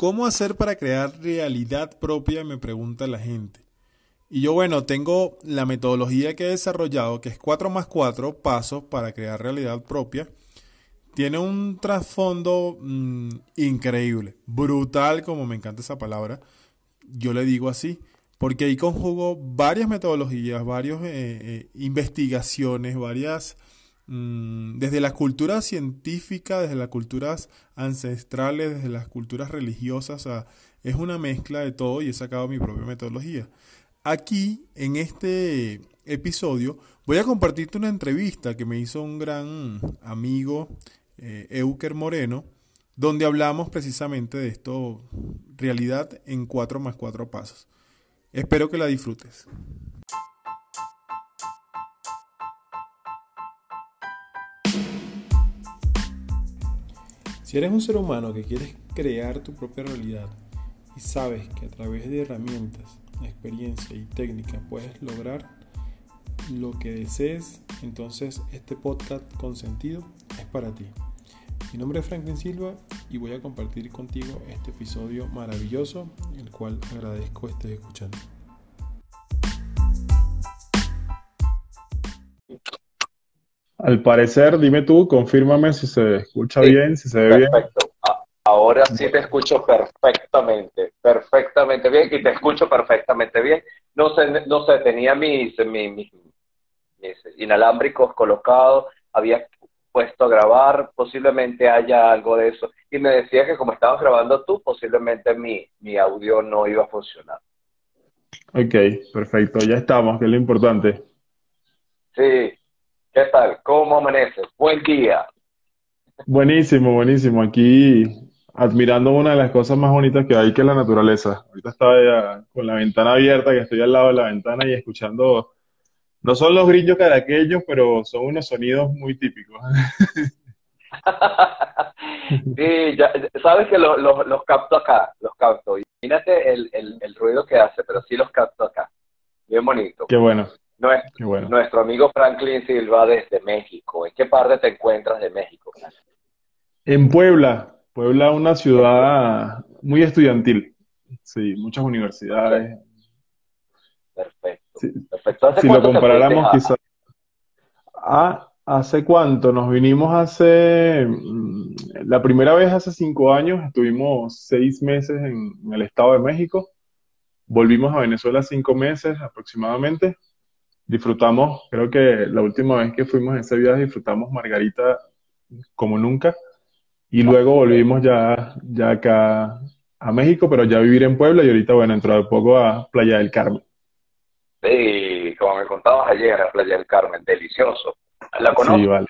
¿cómo hacer para crear realidad propia? Me pregunta la gente. Y yo, bueno, tengo la metodología que he desarrollado, que es 4 más 4 pasos para crear realidad propia. Tiene un trasfondo mm, increíble, brutal, como me encanta esa palabra. Yo le digo así, porque ahí conjugo varias metodologías, varias eh, eh, investigaciones, varias desde las culturas científicas, desde las culturas ancestrales, desde las culturas religiosas, es una mezcla de todo y he sacado mi propia metodología. Aquí, en este episodio, voy a compartirte una entrevista que me hizo un gran amigo, eh, Euker Moreno, donde hablamos precisamente de esto, realidad en 4 más 4 pasos. Espero que la disfrutes. Si eres un ser humano que quieres crear tu propia realidad y sabes que a través de herramientas, experiencia y técnica puedes lograr lo que desees, entonces este podcast con sentido es para ti. Mi nombre es Franklin Silva y voy a compartir contigo este episodio maravilloso, el cual agradezco estés escuchando. Al parecer, dime tú, confírmame si se escucha bien, si se ve bien. Perfecto. Ahora sí te escucho perfectamente, perfectamente bien y te escucho perfectamente bien. No sé, no sé tenía mis, mis, inalámbricos colocados, había puesto a grabar, posiblemente haya algo de eso. Y me decía que como estabas grabando tú, posiblemente mi, mi audio no iba a funcionar. Ok, perfecto, ya estamos, que es lo importante. Sí, ¿Qué tal? ¿Cómo amaneces? Buen día. Buenísimo, buenísimo. Aquí admirando una de las cosas más bonitas que hay, que es la naturaleza. Ahorita estaba con la ventana abierta, que estoy al lado de la ventana y escuchando, no son los grillos cadaqueños, pero son unos sonidos muy típicos. sí, ya, sabes que los capto acá, los capto. Imagínate el, el ruido que hace, pero sí los capto acá. Bien bonito. Qué bueno. Nuestro, nuestro amigo Franklin Silva desde México. ¿En qué parte te encuentras de México? En Puebla. Puebla, una ciudad muy estudiantil. Sí, muchas universidades. Perfecto. Perfecto. si lo comparáramos quizás. Ah, ¿Hace cuánto? Nos vinimos hace, mm, la primera vez hace cinco años, estuvimos seis meses en, en, el Estado de México, volvimos a Venezuela cinco meses aproximadamente, disfrutamos, creo que la última vez que fuimos en ese viaje disfrutamos Margarita como nunca y luego volvimos ya, ya acá a México, pero ya vivir en Puebla y ahorita, bueno, entrar de poco a Playa del Carmen. Sí, como me contabas ayer, a Playa del Carmen, delicioso. ¿La conoces? Sí, vale.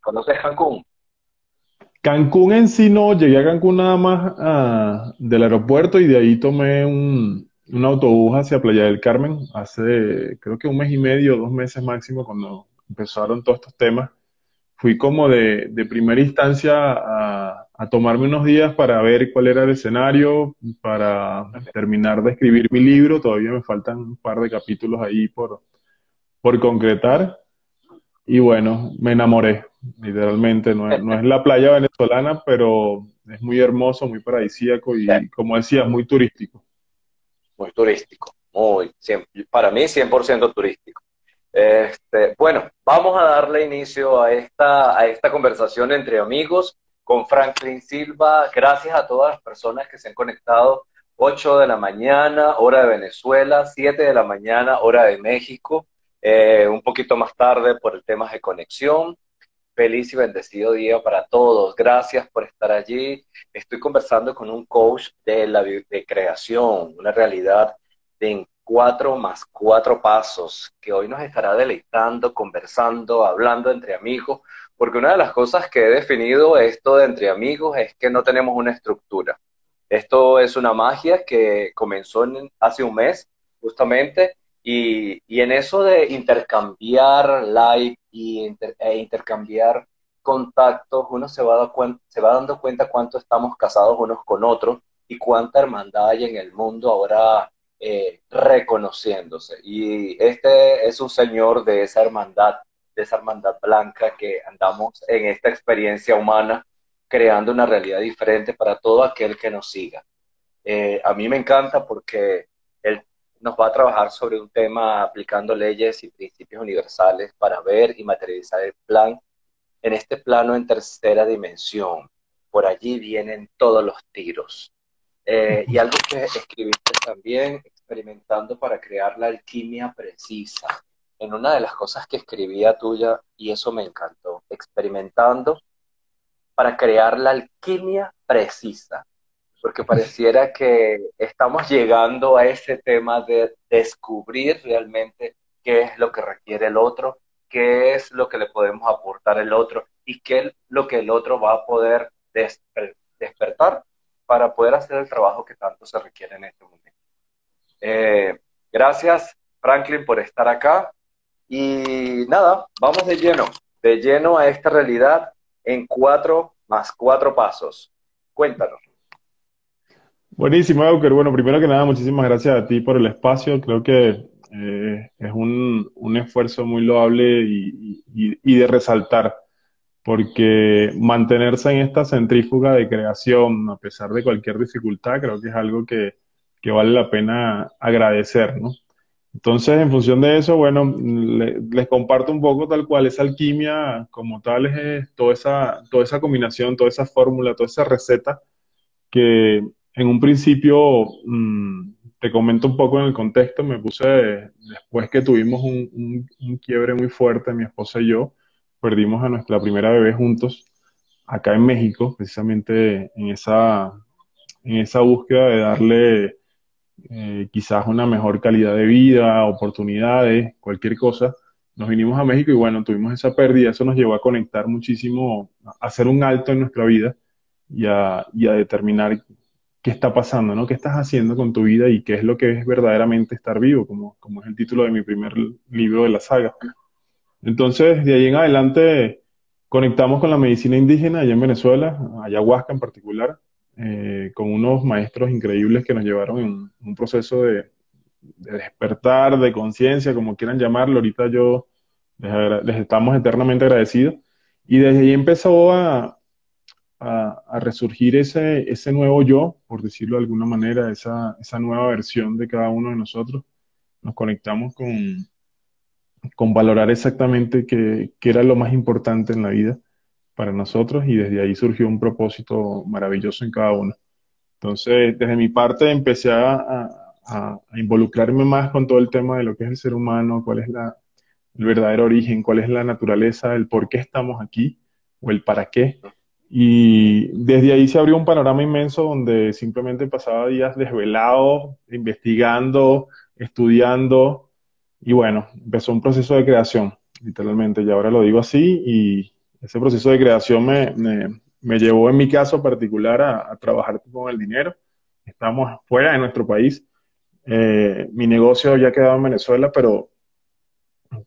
¿Conoces Cancún? Cancún en sí no, llegué a Cancún nada más ah, del aeropuerto y de ahí tomé un, un autobús hacia Playa del Carmen hace creo que un mes y medio, dos meses máximo, cuando empezaron todos estos temas. Fui como de, de primera instancia a, a, tomarme unos días para ver cuál era el escenario, para terminar de escribir mi libro. Todavía me faltan un par de capítulos ahí por, por concretar. Y bueno, me enamoré, literalmente. No es, no es la playa venezolana, pero es muy hermoso, muy paradisíaco y, como decía, muy turístico muy turístico, muy, para mí 100% turístico. Este, bueno, vamos a darle inicio a esta, a esta conversación entre amigos con Franklin Silva. Gracias a todas las personas que se han conectado. 8 de la mañana, hora de Venezuela, 7 de la mañana, hora de México, eh, un poquito más tarde por el tema de conexión. Feliz y bendecido día para todos. Gracias por estar allí. Estoy conversando con un coach de, la, de creación, una realidad de cuatro más cuatro pasos, que hoy nos estará deleitando, conversando, hablando entre amigos, porque una de las cosas que he definido esto de entre amigos es que no tenemos una estructura. Esto es una magia que comenzó hace un mes, justamente, y, en eso de intercambiar like y e intercambiar contactos, uno se va, dando cuenta cuánto estamos casados unos con otros y cuánta hermandad hay en el mundo ahora eh, reconociéndose. Y este es un señor de esa hermandad, de esa hermandad blanca que andamos en esta experiencia humana creando una realidad diferente para todo aquel que nos siga. Eh, a mí me encanta porque nos va a trabajar sobre un tema aplicando leyes y principios universales para ver y materializar el plan en este plano en tercera dimensión. Por allí vienen todos los tiros. Eh, y algo que escribiste también, experimentando para crear la alquimia precisa. En una de las cosas que escribía tuya, y eso me encantó, experimentando para crear la alquimia precisa, porque pareciera que estamos llegando a ese tema de descubrir realmente qué es lo que requiere el otro, qué es lo que le podemos aportar el otro y qué es lo que el otro va a poder despertar para poder hacer el trabajo que tanto se requiere en este momento. Eh, gracias, Franklin, por estar acá. Y nada, vamos de lleno, de lleno a esta realidad en cuatro más cuatro pasos. Cuéntanos. Buenísimo, Euker. Bueno, primero que nada, muchísimas gracias a ti por el espacio. Creo que eh, es un, un, esfuerzo muy loable y, y, de resaltar, porque mantenerse en esta centrífuga de creación, a pesar de cualquier dificultad, creo que es algo que, que vale la pena agradecer, ¿no? Entonces, en función de eso, bueno, les comparto un poco tal cual esa alquimia como tal es toda esa, toda esa combinación, toda esa fórmula, toda esa receta que en un principio, mm, te comento un poco en el contexto, me puse después que tuvimos un, quiebre muy fuerte, mi esposa y yo, perdimos a nuestra primera bebé juntos acá en México, precisamente en esa, en esa búsqueda de darle eh, quizás una mejor calidad de vida, oportunidades, cualquier cosa. Nos vinimos a México y bueno, tuvimos esa pérdida, eso nos llevó a conectar muchísimo, a hacer un alto en nuestra vida y a determinar qué está pasando, ¿no? ¿Qué estás haciendo con tu vida y qué es lo que es verdaderamente estar vivo, como, como es el título de mi primer libro de la saga. Entonces, de ahí en adelante, conectamos con la medicina indígena allá en Venezuela, ayahuasca en particular, eh, con unos maestros increíbles que nos llevaron en un proceso de, despertar, de conciencia, como quieran llamarlo. Ahorita yo les, estamos eternamente agradecidos. Y desde ahí empezó a, a, resurgir ese, ese nuevo yo, por decirlo de alguna manera, esa, esa nueva versión de cada uno de nosotros. Nos conectamos con, con valorar exactamente qué, qué era lo más importante en la vida para nosotros y desde ahí surgió un propósito maravilloso en cada uno. Entonces, desde mi parte empecé a, involucrarme más con todo el tema de lo que es el ser humano, cuál es la, el verdadero origen, cuál es la naturaleza, el por qué estamos aquí o el para qué. Y desde ahí se abrió un panorama inmenso donde simplemente pasaba días desvelado, investigando, estudiando, y bueno, empezó un proceso de creación, literalmente, y ahora lo digo así, y, ese proceso de creación me, me, llevó en mi caso particular a, trabajar con el dinero. Estamos fuera de nuestro país. Eh, mi negocio ya quedado en Venezuela, pero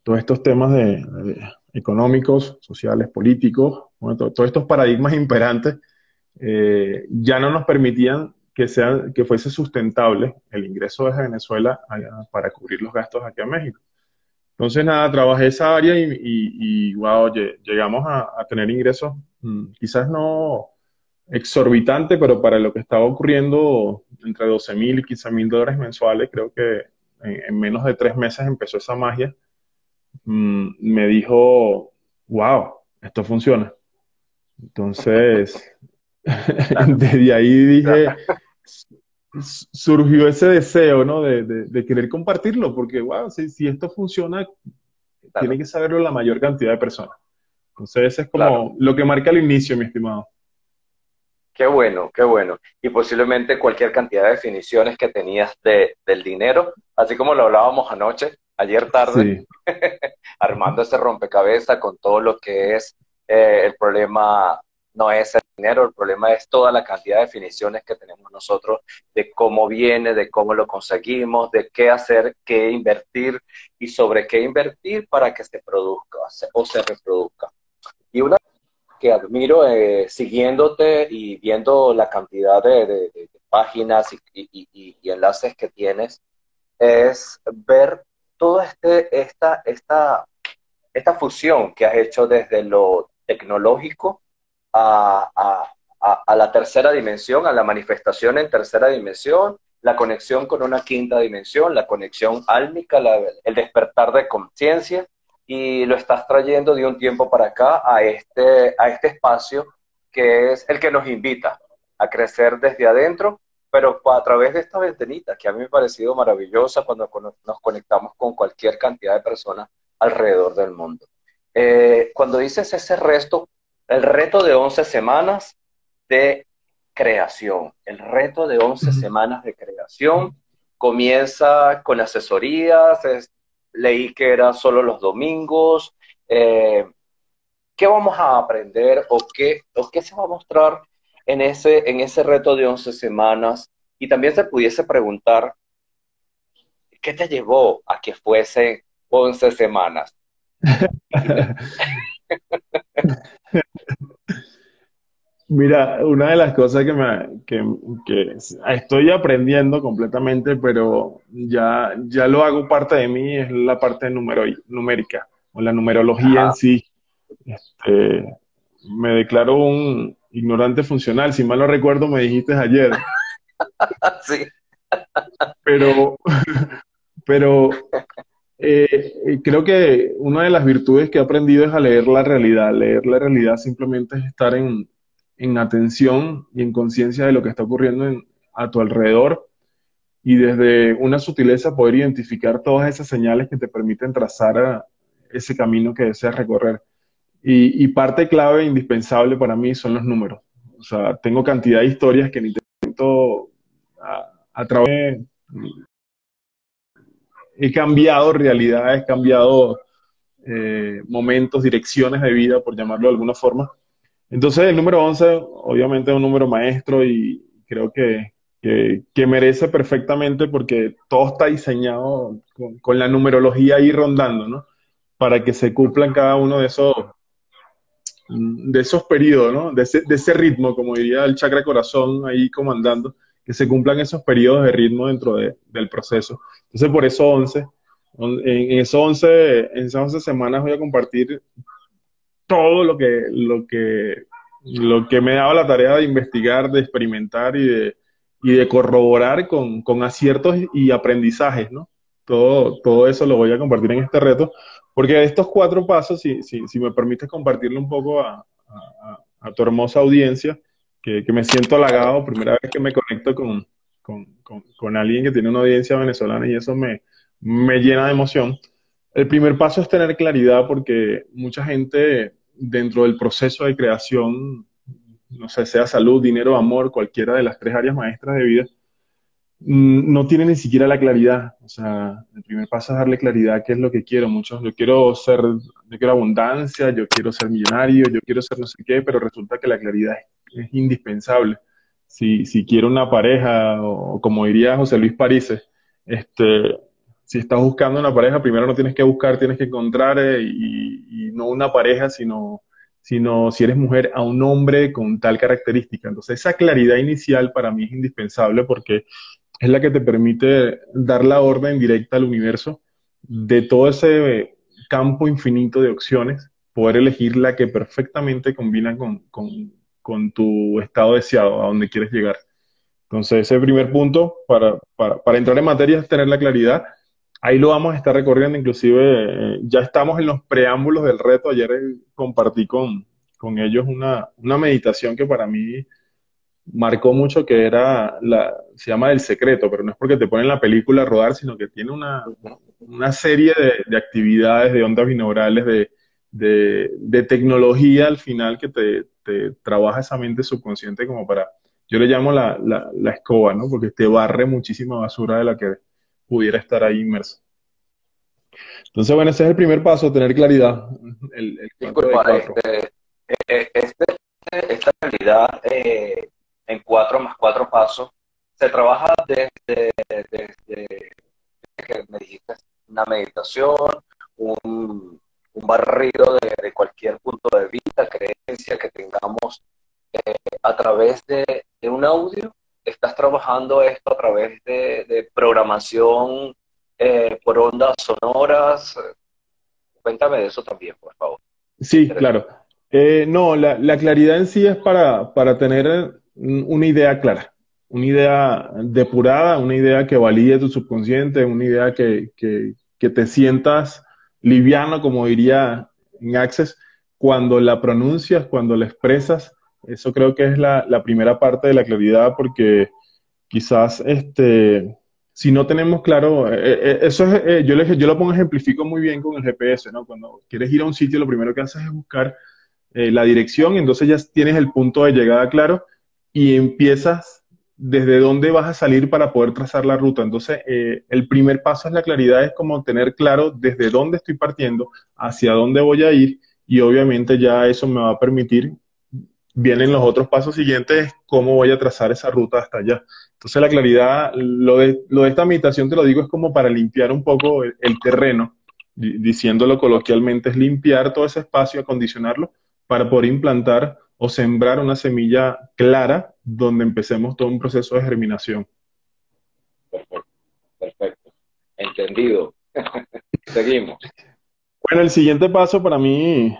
todos estos temas de, económicos, sociales, políticos, todos estos paradigmas imperantes eh, ya no nos permitían que, sea, que fuese sustentable el ingreso desde Venezuela para cubrir los gastos aquí a México. Entonces, nada, trabajé esa área y, wow, llegamos a, tener ingresos, mm, quizás no exorbitante, pero para lo que estaba ocurriendo, entre 12 mil y 15 mil dólares mensuales, creo que en, menos de tres meses empezó esa magia. Mm, me dijo, wow, esto funciona. Entonces, desde ahí dije, surgió ese deseo, ¿no? De, querer compartirlo, porque, wow, si, esto funciona, tiene que saberlo la mayor cantidad de personas. Entonces, ese es como lo que marca el inicio, mi estimado. Qué bueno, qué bueno. Y posiblemente cualquier cantidad de definiciones que tenías de, del dinero, así como lo hablábamos anoche, ayer tarde, armando ese rompecabezas con todo lo que es eh, el problema no es el dinero, el problema es toda la cantidad de definiciones que tenemos nosotros de cómo viene, de cómo lo conseguimos, de qué hacer, qué invertir y sobre qué invertir para que se produzca o se reproduzca. Y una que admiro eh, siguiéndote y viendo la cantidad de, páginas y, enlaces que tienes es ver toda este, esta, esta, esta fusión que has hecho desde lo tecnológico a, a, la tercera dimensión, a la manifestación en tercera dimensión, la conexión con una quinta dimensión, la conexión álmica, el despertar de conciencia, y lo estás trayendo de un tiempo para acá a este, a este espacio que es el que nos invita a crecer desde adentro, pero a través de esta ventanita que a mí me ha parecido maravillosa cuando nos conectamos con cualquier cantidad de personas alrededor del mundo. Eh, cuando dices ese resto, el reto de 11 semanas de creación, el reto de 11 semanas de creación comienza con asesorías, leí que era solo los domingos. Eh, ¿Qué vamos a aprender o qué, o qué se va a mostrar en ese, en ese reto de 11 semanas? Y también se pudiese preguntar, ¿qué te llevó a que fuese 11 semanas? Mira, una de las cosas que, me, que, que, estoy aprendiendo completamente, pero ya, ya lo hago parte de mí, es la parte numero, numérica o la numerología en sí. Este, me declaro un ignorante funcional, si mal no recuerdo me dijiste ayer. sí. Pero, pero eh, creo que una de las virtudes que he aprendido es a leer la realidad. Leer la realidad simplemente es estar en, en atención y en conciencia de lo que está ocurriendo a tu alrededor y desde una sutileza poder identificar todas esas señales que te permiten trazar ese camino que deseas recorrer. Y, parte clave e indispensable para mí son los números. O sea, tengo cantidad de historias que ni te cuento a, través... He cambiado realidades, he cambiado eh, momentos, direcciones de vida, por llamarlo de alguna forma, entonces el número 11 obviamente es un número maestro y creo que, que, merece perfectamente porque todo está diseñado con, la numerología ahí rondando, ¿no? Para que se cumplan cada uno de esos, de esos periodos, ¿no? De ese, de ese ritmo, como diría el chakra corazón ahí comandando, que se cumplan esos periodos de ritmo dentro de, del proceso. Entonces por eso 11, en, esos 11, en esas 11 semanas voy a compartir todo lo que, lo que, lo que me daba la tarea de investigar, de experimentar y de, y de corroborar con, con, aciertos y aprendizajes, ¿no? Todo, todo eso lo voy a compartir en este reto, porque estos cuatro pasos, si, me permites compartirlo un poco a, tu hermosa audiencia, que, me siento halagado, primera vez que me conecto con, alguien que tiene una audiencia venezolana y eso me, me llena de emoción. El primer paso es tener claridad porque mucha gente dentro del proceso de creación, no sé, sea salud, dinero, amor, cualquiera de las tres áreas maestras de vida, no tiene ni siquiera la claridad. O sea, el primer paso es darle claridad qué es lo que quiero. Muchos, yo quiero ser, yo quiero abundancia, yo quiero ser millonario, yo quiero ser no sé qué, pero resulta que la claridad es, indispensable. Si, si quiero una pareja, o como diría José Luis Parise, este, si estás buscando una pareja, primero no tienes que buscar, tienes que encontrar eh, y, no una pareja, sino, sino si eres mujer, a un hombre con tal característica. Entonces, esa claridad inicial para mí es indispensable porque es la que te permite dar la orden directa al universo de todo ese campo infinito de opciones, poder elegir la que perfectamente combina con, con tu estado deseado, a donde quieres llegar. Entonces, ese primer punto para, para, para entrar en materia es tener la claridad Ahí lo vamos a estar recorriendo, inclusive eh, ya estamos en los preámbulos del reto. Ayer eh, compartí con, con ellos una, una, meditación que para mí marcó mucho, que era, la, se llama El Secreto, pero no es porque te ponen la película a rodar, sino que tiene una, una serie de, de, actividades, de ondas binaurales, de, de, de, tecnología al final que te, te, trabaja esa mente subconsciente como para, yo le llamo la, la, la escoba, ¿no? Porque te barre muchísima basura de la que pudiera estar ahí inmerso. Entonces, bueno, ese es el primer paso, tener claridad. El, Disculpa, este, eh, este, esta realidad eh, en cuatro más cuatro pasos se trabaja desde, que me dijiste una meditación, un, un barrido de, cualquier punto de vista, creencia que tengamos eh, a través de, de un audio estás trabajando esto a través de, programación eh, por ondas sonoras. Cuéntame de eso también, por favor. Sí, claro. Eh, no, la, claridad en sí es para, para tener una idea clara, una idea depurada, una idea que valide tu subconsciente, una idea que, que, te sientas liviano, como diría en Access, cuando la pronuncias, cuando la expresas. Eso creo que es la, la primera parte de la claridad, porque quizás este, si no tenemos claro, eh, eh, eh, eso es, yo, yo lo pongo, ejemplifico muy bien con el GPS, ¿no? Cuando quieres ir a un sitio, lo primero que haces es buscar la dirección, entonces ya tienes el punto de llegada claro y empiezas desde dónde vas a salir para poder trazar la ruta. Entonces, el primer paso es la claridad, es como tener claro desde dónde estoy partiendo, hacia dónde voy a ir, y obviamente ya eso me va a permitir vienen los otros pasos siguientes, cómo voy a trazar esa ruta hasta allá. Entonces la claridad, lo de, lo de esta meditación te lo digo, es como para limpiar un poco el, terreno, diciéndolo coloquialmente, es limpiar todo ese espacio, acondicionarlo para poder implantar o sembrar una semilla clara donde empecemos todo un proceso de germinación. Perfecto, perfecto. Entendido. Seguimos. Bueno, el siguiente paso para mí,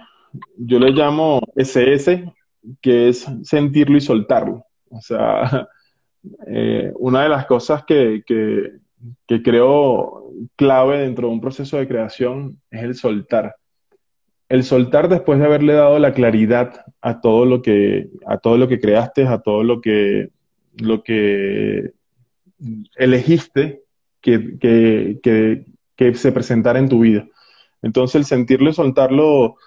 yo le llamo SS que es sentirlo y soltarlo. O sea, eh, una de las cosas que, que, creo clave dentro de un proceso de creación es el soltar. El soltar después de haberle dado la claridad a todo lo que, a todo lo que creaste, a todo lo que, lo que elegiste que, que, que se presentara en tu vida. Entonces el sentirlo y soltarlo,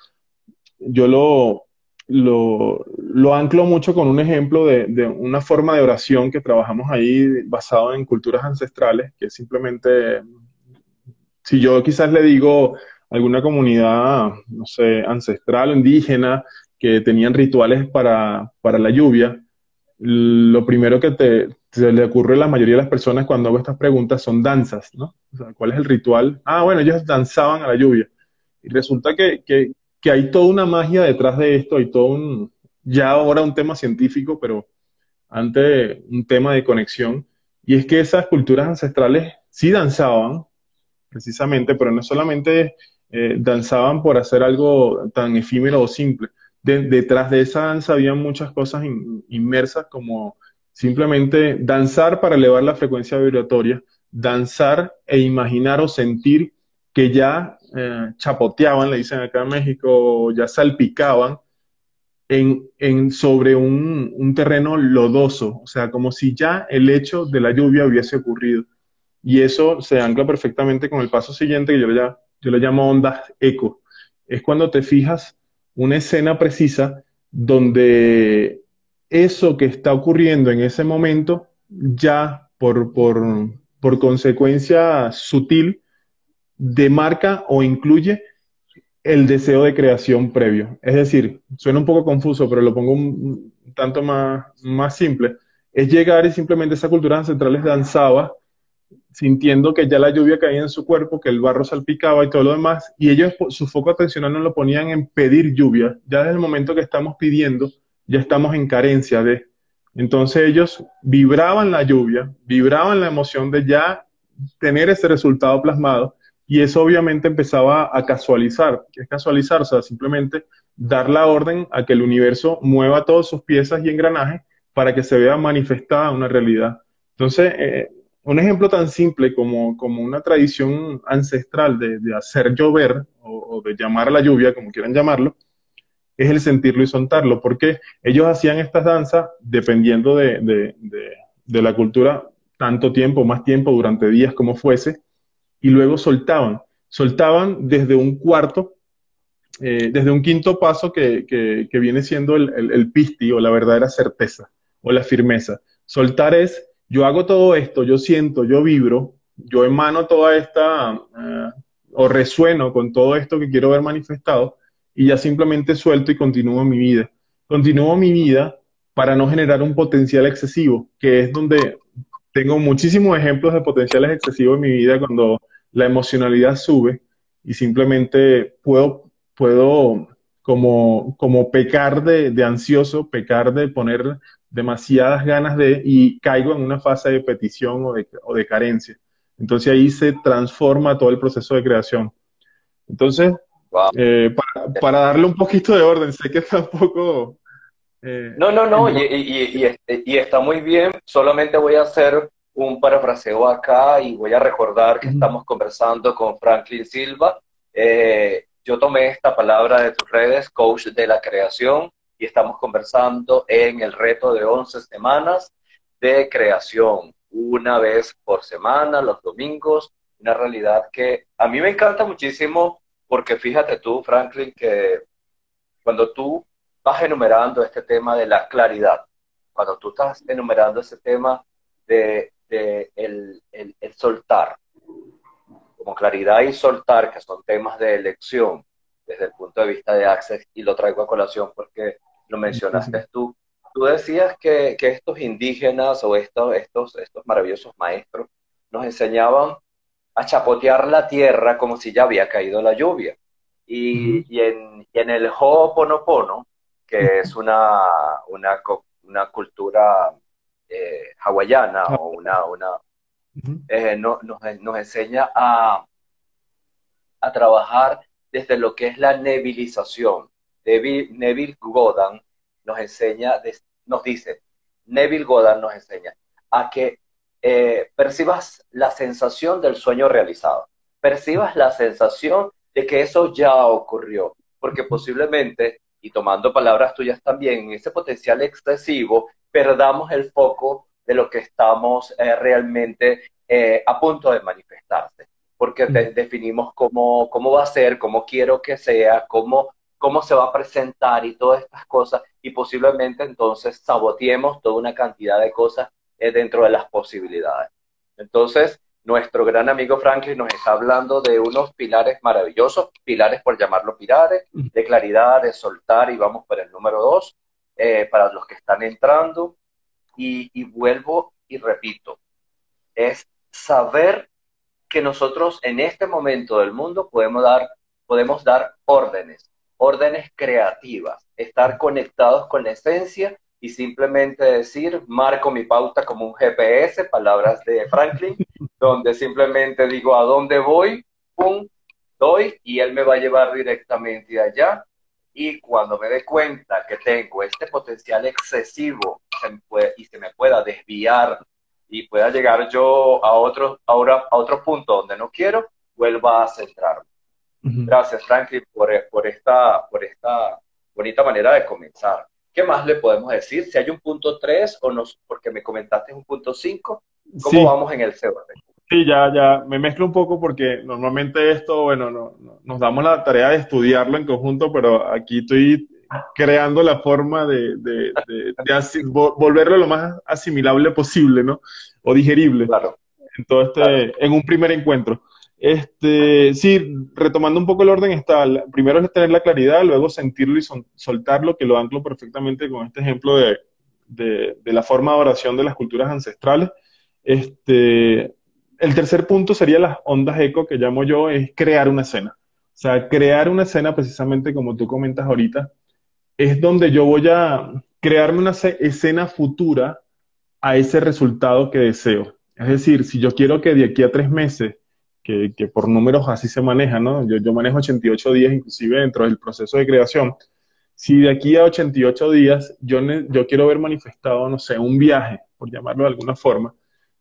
yo lo, lo, lo, anclo mucho con un ejemplo de, de, una forma de oración que trabajamos ahí basado en culturas ancestrales, que simplemente, si yo quizás le digo alguna comunidad, no sé, ancestral o indígena, que tenían rituales para, para la lluvia, lo primero que te, se le ocurre a la mayoría de las personas cuando hago estas preguntas son danzas, ¿no? O sea, ¿cuál es el ritual? Ah, bueno, ellos danzaban a la lluvia. Y resulta que, que, que hay toda una magia detrás de esto, hay todo un, ya ahora un tema científico, pero antes un tema de conexión, y es que esas culturas ancestrales sí danzaban, precisamente, pero no solamente eh, danzaban por hacer algo tan efímero o simple. detrás de esa danza había muchas cosas inmersas como simplemente danzar para elevar la frecuencia vibratoria, danzar e imaginar o sentir que ya eh, chapoteaban, le dicen acá en México, ya salpicaban en, en sobre un, un, terreno lodoso, o sea, como si ya el hecho de la lluvia hubiese ocurrido. Y eso se ancla perfectamente con el paso siguiente, que yo, ya, yo le llamo ondas eco. Es cuando te fijas una escena precisa donde eso que está ocurriendo en ese momento ya por, por, por consecuencia sutil demarca o incluye el deseo de creación previo. Es decir, suena un poco confuso, pero lo pongo un, tanto más, más simple. Es llegar y simplemente esa cultura ancestral danzaba, sintiendo que ya la lluvia caía en su cuerpo, que el barro salpicaba y todo lo demás, y ellos su foco atencional no lo ponían en pedir lluvia. Ya desde el momento que estamos pidiendo, ya estamos en carencia de. Entonces ellos vibraban la lluvia, vibraban la emoción de ya tener ese resultado plasmado y eso obviamente empezaba a casualizar. ¿Qué es casualizar? O sea, simplemente dar la orden a que el universo mueva todas sus piezas y engranajes para que se vea manifestada una realidad. Entonces, eh, un ejemplo tan simple como, como una tradición ancestral de, hacer llover o, de llamar a la lluvia, como quieran llamarlo, es el sentirlo y soltarlo, porque ellos hacían estas danzas dependiendo de, de, de la cultura, tanto tiempo, más tiempo, durante días como fuese, y luego soltaban. Soltaban desde un cuarto, eh, desde un quinto paso que, que, viene siendo el, el, pisti o la verdadera certeza o la firmeza. Soltar es, yo hago todo esto, yo siento, yo vibro, yo emano toda esta, eh, o resueno con todo esto que quiero ver manifestado, y ya simplemente suelto y continúo mi vida. Continúo mi vida para no generar un potencial excesivo, que es donde tengo muchísimos ejemplos de potenciales excesivos en mi vida cuando la emocionalidad sube y simplemente puedo, puedo como, como pecar de, ansioso, pecar de poner demasiadas ganas de y caigo en una fase de petición o de, o de carencia. Entonces ahí se transforma todo el proceso de creación. Entonces, Eh, para, darle un poquito de orden, sé que está un poco... Eh, no, no, no, y, está muy bien, solamente voy a hacer un parafraseo acá y voy a recordar que estamos conversando con Franklin Silva. Eh, yo tomé esta palabra de tus redes, coach de la creación, y estamos conversando en el reto de 11 semanas de creación, una vez por semana, los domingos, una realidad que a mí me encanta muchísimo porque fíjate tú, Franklin, que cuando tú vas enumerando este tema de la claridad, cuando tú estás enumerando ese tema de de el, el, soltar, como claridad y soltar, que son temas de elección desde el punto de vista de Access, y lo traigo a colación porque lo mencionaste tú. Tú decías que, que estos indígenas o estos, estos, estos maravillosos maestros nos enseñaban a chapotear la tierra como si ya había caído la lluvia. Y, y, en, y en, el Ho'oponopono, que es una, una, una cultura eh, hawaiana o una, una eh, no, nos, nos, enseña a, a trabajar desde lo que es la nebilización. Neville, Godan nos enseña, nos dice, Neville Godan nos enseña a que eh, percibas la sensación del sueño realizado, percibas la sensación de que eso ya ocurrió, porque posiblemente, y tomando palabras tuyas también, ese potencial excesivo perdamos el foco de lo que estamos eh, realmente eh, a punto de manifestarse, porque definimos cómo, cómo va a ser, cómo quiero que sea, cómo, cómo se va a presentar y todas estas cosas, y posiblemente entonces saboteemos toda una cantidad de cosas eh, dentro de las posibilidades. Entonces, nuestro gran amigo Franklin nos está hablando de unos pilares maravillosos, pilares por llamarlo pilares, de claridad, de soltar, y vamos por el número dos, eh, para los que están entrando. Y, vuelvo y repito, es saber que nosotros en este momento del mundo podemos dar, podemos dar órdenes, órdenes creativas, estar conectados con la esencia y simplemente decir, marco mi pauta como un GPS, palabras de Franklin, donde simplemente digo a dónde voy, pum, doy y él me va a llevar directamente allá y cuando me dé cuenta que tengo este potencial excesivo y se me pueda desviar y pueda llegar yo a otro, ahora a otro punto donde no quiero, vuelva a centrarme. Gracias, Franklin, por, por, esta, por esta bonita manera de comenzar. ¿Qué más le podemos decir? Si hay un punto 3 o no, porque me comentaste un punto 5, ¿cómo vamos en el CBD? Sí, ya, ya, me mezclo un poco porque normalmente esto, bueno, no, nos damos la tarea de estudiarlo en conjunto, pero aquí estoy creando la forma de, de, volverlo lo más asimilable posible, ¿no? O digerible. Claro. En todo este, en un primer encuentro. Este, sí, retomando un poco el orden está, primero es tener la claridad, luego sentirlo y soltarlo, que lo anclo perfectamente con este ejemplo de, de, de la forma de oración de las culturas ancestrales. Este, el tercer punto sería las ondas eco, que llamo yo, es crear una escena. O sea, crear una escena, precisamente como tú comentas ahorita, es donde yo voy a crearme una escena futura a ese resultado que deseo. Es decir, si yo quiero que de aquí a tres meses, que, por números así se maneja, ¿no? Yo, yo manejo 88 días inclusive dentro del proceso de creación. Si de aquí a 88 días yo, yo quiero ver manifestado, no sé, un viaje, por llamarlo de alguna forma,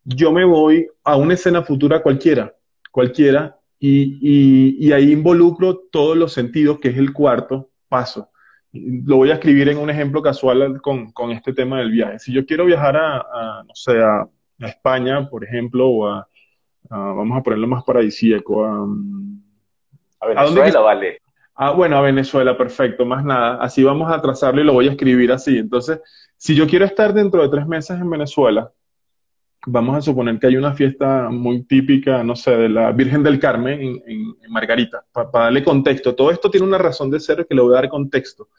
yo me voy a una escena futura cualquiera, cualquiera, y, ahí involucro todos los sentidos, que es el cuarto paso. Lo voy a escribir en un ejemplo casual con, este tema del viaje. Si yo quiero viajar a, no sé, a, España, por ejemplo, o a, vamos a ponerlo más paradisíaco, a, a Venezuela, vale. Ah, bueno, a Venezuela, perfecto, más nada. Así vamos a trazarlo y lo voy a escribir así. Entonces, si yo quiero estar dentro de tres meses en Venezuela, vamos a suponer que hay una fiesta muy típica, no sé, de la Virgen del Carmen en, Margarita, para darle contexto. Todo esto tiene una razón de ser que le voy a dar contexto,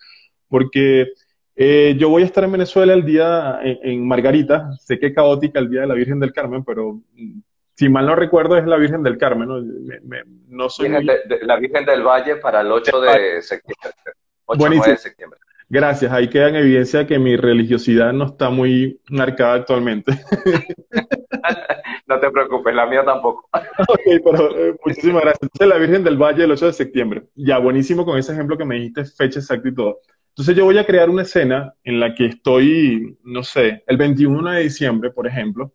porque eh, yo voy a estar en Venezuela el día en, Margarita, sé que caótica el día de la Virgen del Carmen, pero mm, si mal no recuerdo es la Virgen del Carmen, ¿no? no soy la Virgen del Valle para el 8 de septiembre. 8 de septiembre. Gracias, ahí queda en evidencia que mi religiosidad no está muy marcada actualmente. no te preocupes, la mía tampoco. ok, pero eh, muchísimas gracias. Entonces, la Virgen del Valle el 8 de septiembre. Ya, buenísimo con ese ejemplo que me dijiste, fecha exacta y todo. Entonces yo voy a crear una escena en la que estoy, no sé, el 21 de diciembre, por ejemplo,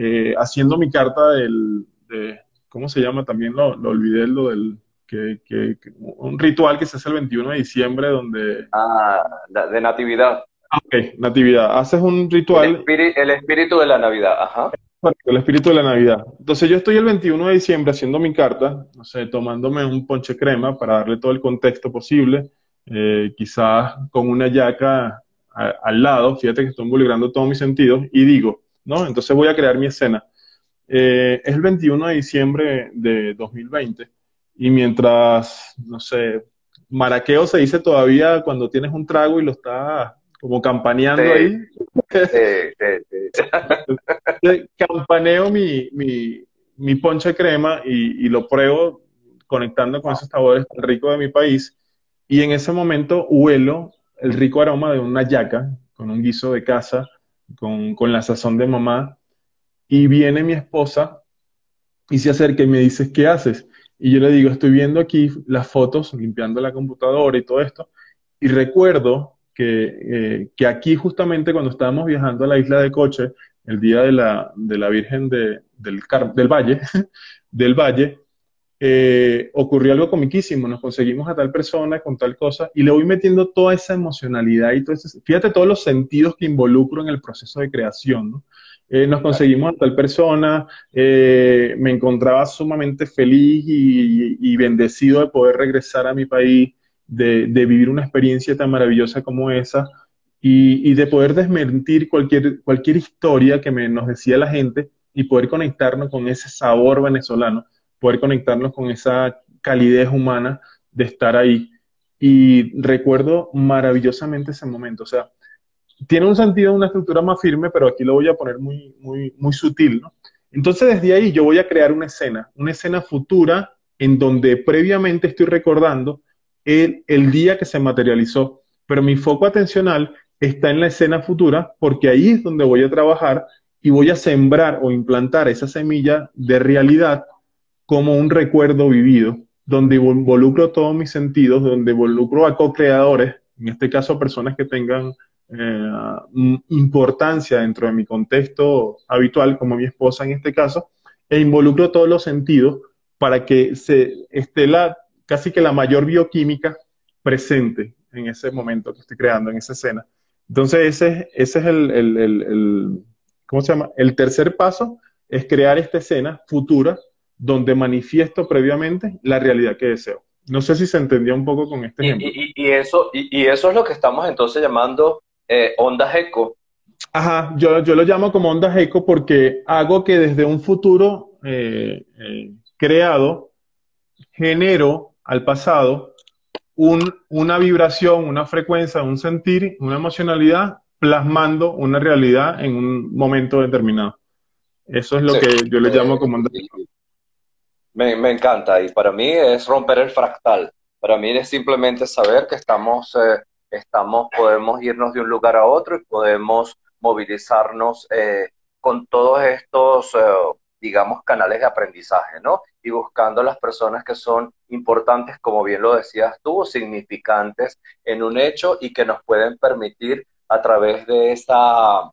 eh, haciendo mi carta del, de, ¿cómo se llama? También lo, lo olvidé, lo del, que, que, un ritual que se hace el 21 de diciembre donde... Ah, de Natividad. Ah, ok, Natividad. Haces un ritual... El espíritu, de la Navidad, ajá. El espíritu de la Navidad. Entonces yo estoy el 21 de diciembre haciendo mi carta, no sé, tomándome un ponche crema para darle todo el contexto posible, eh, quizás con una yaca al lado, fíjate que estoy involucrando todos mis sentidos, y digo, ¿no? Entonces voy a crear mi escena. Eh, es el 21 de diciembre de 2020, y mientras, no sé, maraqueo se dice todavía cuando tienes un trago y lo estás como campaneando ahí. Campaneo mi, mi, mi ponche crema y, y, lo pruebo conectando con esos sabores ricos de mi país y en ese momento huelo el rico aroma de una yaca, con un guiso de casa, con, con la sazón de mamá. Y viene mi esposa y se acerca y me dice, ¿qué haces? Y yo le digo, estoy viendo aquí las fotos, limpiando la computadora y todo esto. Y recuerdo que, eh, que aquí justamente cuando estábamos viajando a la isla de Coche, el día de la, de la Virgen de, del, del Valle, del Valle, eh, ocurrió algo comiquísimo, nos conseguimos a tal persona con tal cosa y le voy metiendo toda esa emocionalidad y todo ese, fíjate todos los sentidos que involucro en el proceso de creación, ¿no? Eh, nos conseguimos a tal persona, eh, me encontraba sumamente feliz y, bendecido de poder regresar a mi país, de, vivir una experiencia tan maravillosa como esa y, de poder desmentir cualquier, cualquier historia que me, nos decía la gente y poder conectarnos con ese sabor venezolano poder conectarnos con esa calidez humana de estar ahí. Y recuerdo maravillosamente ese momento. O sea, tiene un sentido, una estructura más firme, pero aquí lo voy a poner muy, muy, muy sutil, ¿no? Entonces, desde ahí yo voy a crear una escena, una escena futura en donde previamente estoy recordando el, el día que se materializó, pero mi foco atencional está en la escena futura porque ahí es donde voy a trabajar y voy a sembrar o implantar esa semilla de realidad como un recuerdo vivido, donde involucro todos mis sentidos, donde involucro a co-creadores, en este caso personas que tengan eh, importancia dentro de mi contexto habitual, como mi esposa en este caso, e involucro todos los sentidos para que se esté la, casi que la mayor bioquímica presente en ese momento que estoy creando, en esa escena. Entonces, ese, ese es el, el, el, ¿cómo se llama? El tercer paso es crear esta escena futura donde manifiesto previamente la realidad que deseo. No sé si se entendía un poco con este ejemplo. Y, eso, y, eso es lo que estamos entonces llamando eh, ondas eco. Ajá, yo, yo lo llamo como ondas eco porque hago que desde un futuro eh, eh, creado genero al pasado un, una vibración, una frecuencia, un sentir, una emocionalidad, plasmando una realidad en un momento determinado. Eso es lo que yo le llamo como ondas eco. Me, encanta y para mí es romper el fractal. Para mí es simplemente saber que estamos, eh, estamos, podemos irnos de un lugar a otro y podemos movilizarnos eh, con todos estos, eh, digamos, canales de aprendizaje, ¿no? Y buscando las personas que son importantes, como bien lo decías tú, significantes en un hecho y que nos pueden permitir a través de esa,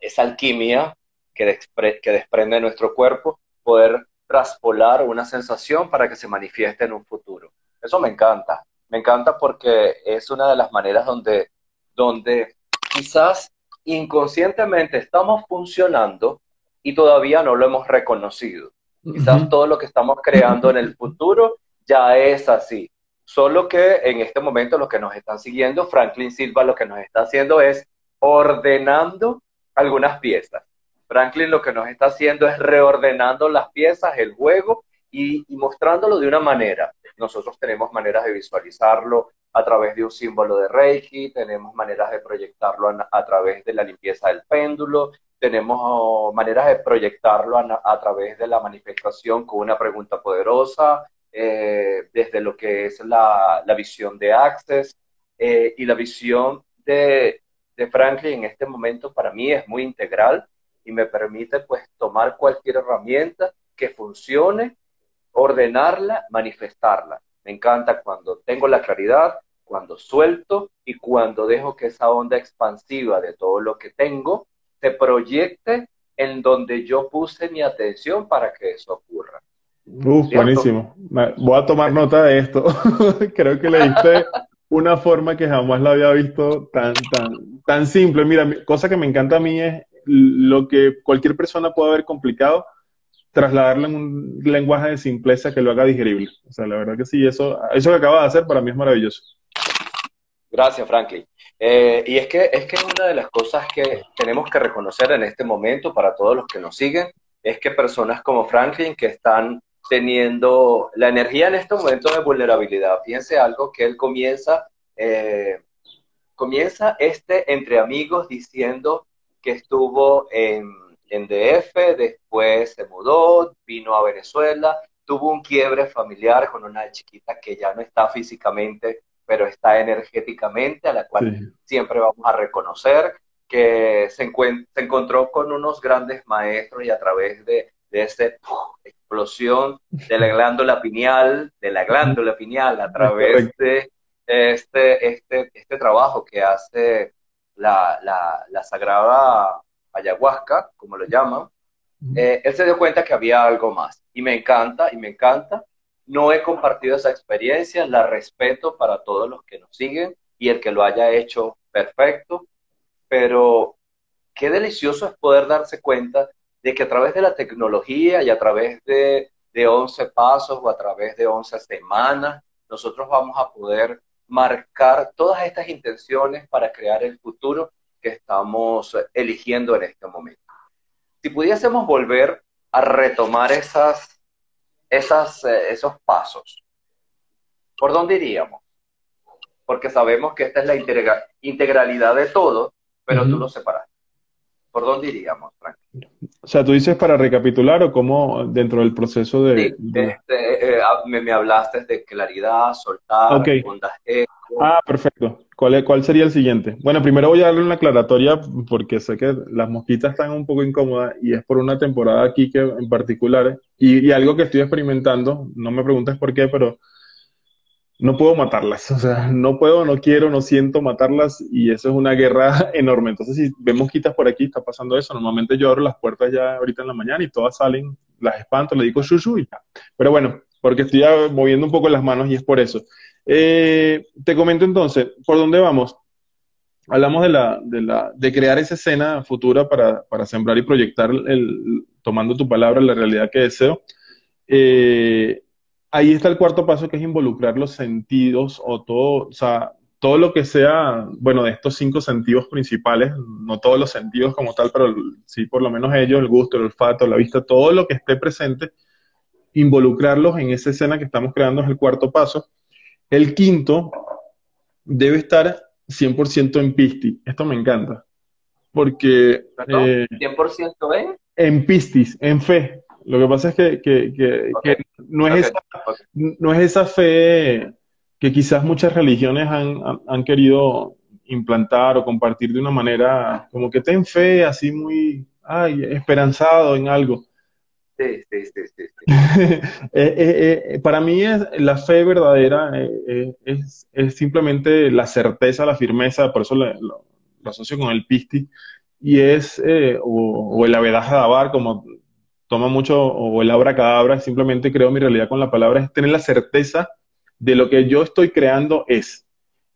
esa alquimia que, que desprende nuestro cuerpo, poder traspolar una sensación para que se manifieste en un futuro. Eso me encanta. Me encanta porque es una de las maneras donde, donde quizás inconscientemente estamos funcionando y todavía no lo hemos reconocido. Quizás todo lo que estamos creando en el futuro ya es así. Solo que en este momento lo que nos están siguiendo, Franklin Silva lo que nos está haciendo es ordenando algunas piezas. Franklin lo que nos está haciendo es reordenando las piezas, el juego y, mostrándolo de una manera. Nosotros tenemos maneras de visualizarlo a través de un símbolo de Reiki, tenemos maneras de proyectarlo a, través de la limpieza del péndulo, tenemos oh, maneras de proyectarlo a, través de la manifestación con una pregunta poderosa, eh, desde lo que es la, visión de Access eh, y la visión de, de Franklin en este momento para mí es muy integral y me permite pues tomar cualquier herramienta que funcione, ordenarla, manifestarla. Me encanta cuando tengo la claridad, cuando suelto y cuando dejo que esa onda expansiva de todo lo que tengo se proyecte en donde yo puse mi atención para que eso ocurra. Uf, buenísimo. Voy a tomar nota de esto. Creo que le diste una forma que jamás la había visto tan, tan, tan simple. Mira, cosa que me encanta a mí es lo que cualquier persona puede ver complicado, trasladarlo en un lenguaje de simpleza que lo haga digerible. O sea, la verdad que sí, eso, eso que acaba de hacer para mí es maravilloso. Gracias, Franklin. Eh, y es que, es que una de las cosas que tenemos que reconocer en este momento para todos los que nos siguen es que personas como Franklin que están teniendo la energía en este momento de vulnerabilidad. Fíjense algo que él comienza, eh, comienza este entre amigos diciendo que estuvo en, en DF, después se mudó, vino a Venezuela, tuvo un quiebre familiar con una chiquita que ya no está físicamente, pero está energéticamente, a la cual siempre vamos a reconocer, que se, se, encontró con unos grandes maestros y a través de, de esa explosión de la glándula pineal, de la glándula pineal, a través de este, este, este trabajo que hace la, la, la sagrada ayahuasca, como lo llaman, eh, él se dio cuenta que había algo más. Y me encanta, y me encanta. No he compartido esa experiencia, la respeto para todos los que nos siguen y el que lo haya hecho perfecto, pero qué delicioso es poder darse cuenta de que a través de la tecnología y a través de, de 11 pasos o a través de 11 semanas, nosotros vamos a poder marcar todas estas intenciones para crear el futuro que estamos eligiendo en este momento. Si pudiésemos volver a retomar esas, esas, eh, esos pasos, ¿por dónde iríamos? Porque sabemos que esta es la integralidad de todo, pero tú lo separas. ¿Por dónde iríamos, Frank? O sea, tú dices para recapitular o cómo dentro del proceso de... Sí, este, eh, ah, me, hablaste de claridad, soltar, okay. ondas Ah, perfecto. ¿Cuál, ¿Cuál sería el siguiente? Bueno, primero voy a darle una aclaratoria porque sé que las mosquitas están un poco incómodas y es por una temporada aquí que en particular y, y algo que estoy experimentando, no me preguntes por qué, pero no puedo matarlas, o sea, no puedo, no quiero, no siento matarlas y eso es una guerra enorme. Entonces, si vemos quitas por aquí, está pasando eso. Normalmente yo abro las puertas ya ahorita en la mañana y todas salen, las espanto, le digo shushu y ya. Pero bueno, porque estoy moviendo un poco las manos y es por eso. Eh, te comento entonces, ¿por dónde vamos? Hablamos de, la, de, la, de crear esa escena futura para, para sembrar y proyectar, el, tomando tu palabra, la realidad que deseo. Eh, ahí está el cuarto paso que es involucrar los sentidos o todo, o sea, todo lo que sea, bueno, de estos cinco sentidos principales, no todos los sentidos como tal, pero sí por lo menos ellos, el gusto, el olfato, la vista, todo lo que esté presente, involucrarlos en esa escena que estamos creando es el cuarto paso. El quinto debe estar 100% en Pistis. Esto me encanta. Porque... Eh, ¿100% en? En Pistis, en fe. Lo que pasa es que, que, que, no, es esa, no es esa fe que quizás muchas religiones han, han, querido implantar o compartir de una manera como que ten fe, así muy ay, esperanzado en algo. Sí, sí, sí, sí. Eh, eh, eh, para mí es, la fe verdadera es, es, simplemente la certeza, la firmeza, por eso lo, lo, asocio con el pisti, y es, o, o, el avedaje de abar, como toma mucho, o el abracadabra, simplemente creo mi realidad con la palabra, es tener la certeza de lo que yo estoy creando es.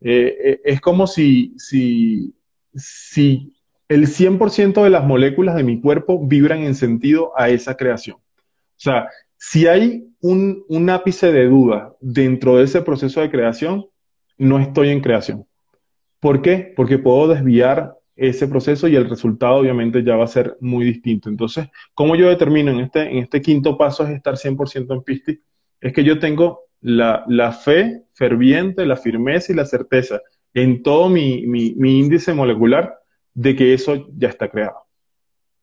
Eh, eh, es como si, si, si el 100% de las moléculas de mi cuerpo vibran en sentido a esa creación. O sea, si hay un, un ápice de duda dentro de ese proceso de creación, no estoy en creación. ¿Por qué? Porque puedo desviar ese proceso y el resultado obviamente ya va a ser muy distinto. Entonces, ¿cómo yo determino en este, en este quinto paso es estar 100% en Pisti? Es que yo tengo la, la, fe ferviente, la firmeza y la certeza en todo mi, mi, índice molecular de que eso ya está creado.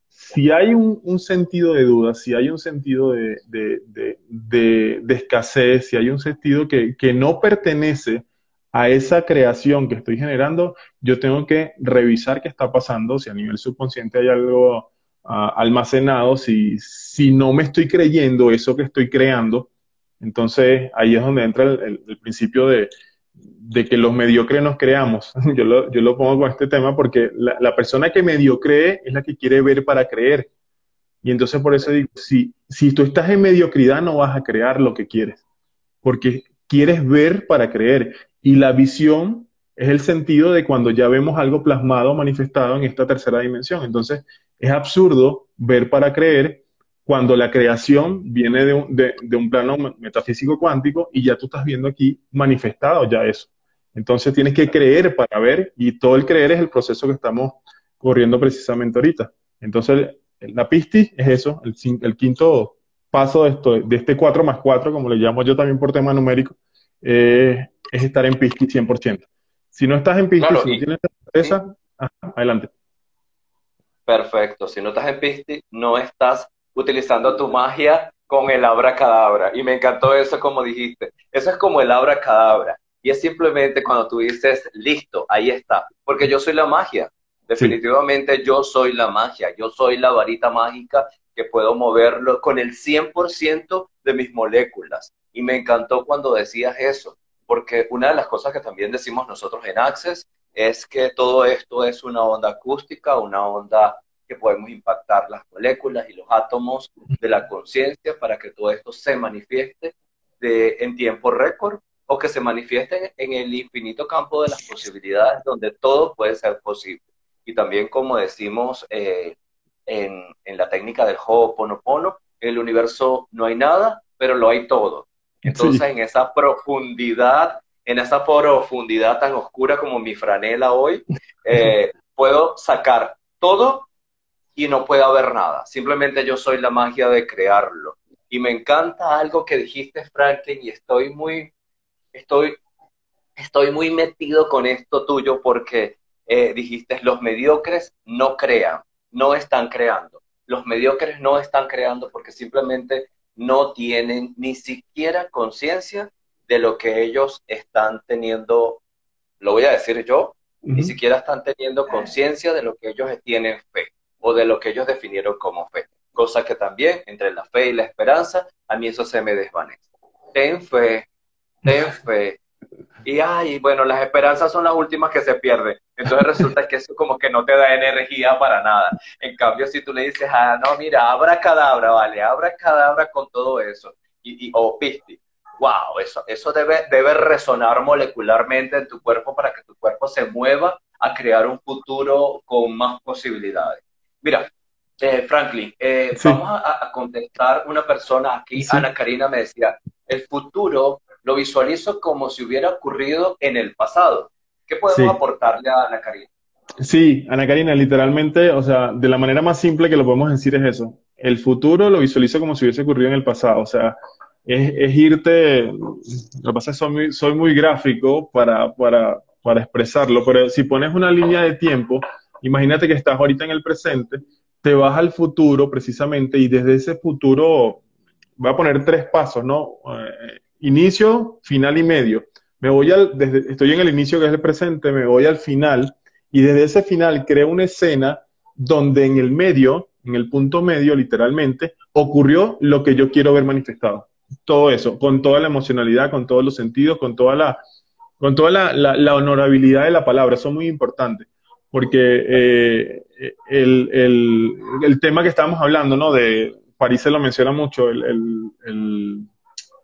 Si hay un, un sentido de duda, si hay un sentido de, de, de, de escasez, si hay un sentido que, que no pertenece a esa creación que estoy generando, yo tengo que revisar qué está pasando, si a nivel subconsciente hay algo, ah, almacenado, si, si no me estoy creyendo eso que estoy creando, entonces ahí es donde entra el, principio de, que los mediocres nos creamos. Yo lo, yo lo pongo con este tema porque la, la, persona que medio cree es la que quiere ver para creer. Y entonces por eso digo, si, si tú estás en mediocridad no vas a crear lo que quieres, porque quieres ver para creer. Y la visión es el sentido de cuando ya vemos algo plasmado, manifestado en esta tercera dimensión. Entonces, es absurdo ver para creer cuando la creación viene de un, de, un plano metafísico cuántico y ya tú estás viendo aquí manifestado ya eso. Entonces tienes que creer para ver y todo el creer es el proceso que estamos corriendo precisamente ahorita. Entonces la pisti es eso, el, el quinto paso de, esto, de este 4 más 4, como le llamo yo también por tema numérico, es estar en pisti 100%. Si no estás en pisti, si no tienes certeza, adelante. Perfecto, si no estás en pisti, no estás utilizando tu magia con el abracadabra. Y me encantó eso como dijiste. Eso es como el abracadabra. Y es simplemente cuando tú dices, listo, ahí está. Porque yo soy la magia. Definitivamente yo soy la magia. Yo soy la varita mágica que puedo moverlo con el 100% de mis moléculas. Y me encantó cuando decías eso. Porque una de las cosas que también decimos nosotros en Access es que todo esto es una onda acústica, una onda que podemos impactar las moléculas y los átomos de la conciencia para que todo esto se manifieste en tiempo récord o que se manifieste en el infinito campo de las posibilidades donde todo puede ser posible. Y también, como decimos eh, en, en, la técnica del Ho'oponopono, en el universo no hay nada, pero lo hay todo. Entonces, en esa profundidad, en esa profundidad tan oscura como mi franela hoy, eh, puedo sacar todo y no puede haber nada. Simplemente yo soy la magia de crearlo. Y me encanta algo que dijiste, Franklin, y estoy muy, estoy, estoy muy metido con esto tuyo porque eh, dijiste, los mediocres no crean, no están creando. Los mediocres no están creando porque simplemente no tienen ni siquiera conciencia de lo que ellos están teniendo, lo voy a decir yo, ni siquiera están teniendo conciencia de lo que ellos tienen fe o de lo que ellos definieron como fe. Cosa que también, entre la fe y la esperanza, a mí eso se me desvanece. Ten fe, ten fe. Y ay, bueno, las esperanzas son las últimas que se pierden. Entonces resulta que eso como que no te da energía para nada. En cambio, si tú le dices, ah, no, mira, abra cadabra, vale, abra cadabra con todo eso. Y, y o pisti, wow, eso, eso debe, debe resonar molecularmente en tu cuerpo para que tu cuerpo se mueva a crear un futuro con más posibilidades. Mira, eh, Franklin, eh, vamos a, contestar una persona aquí, Ana Karina me decía, el futuro lo visualizo como si hubiera ocurrido en el pasado. ¿Qué podemos aportarle a Ana Karina? Sí, Ana Karina, literalmente, o sea, de la manera más simple que lo podemos decir es eso. El futuro lo visualizo como si hubiese ocurrido en el pasado, o sea, es, irte, lo que pasa es que soy muy, soy muy gráfico para, para, para expresarlo, pero si pones una línea de tiempo, Imagínate que estás ahorita en el presente, te vas al futuro precisamente y desde ese futuro voy a poner tres pasos, ¿no? Eh, inicio, final y medio. Me voy al, desde, estoy en el inicio que es el presente, me voy al final y desde ese final creo una escena donde en el medio, en el punto medio literalmente, ocurrió lo que yo quiero ver manifestado. Todo eso, con toda la emocionalidad, con todos los sentidos, con toda la, con toda la, la honorabilidad de la palabra, eso es muy importante porque eh, el, el, el, tema que estábamos hablando, ¿no? De, París se lo menciona mucho, el,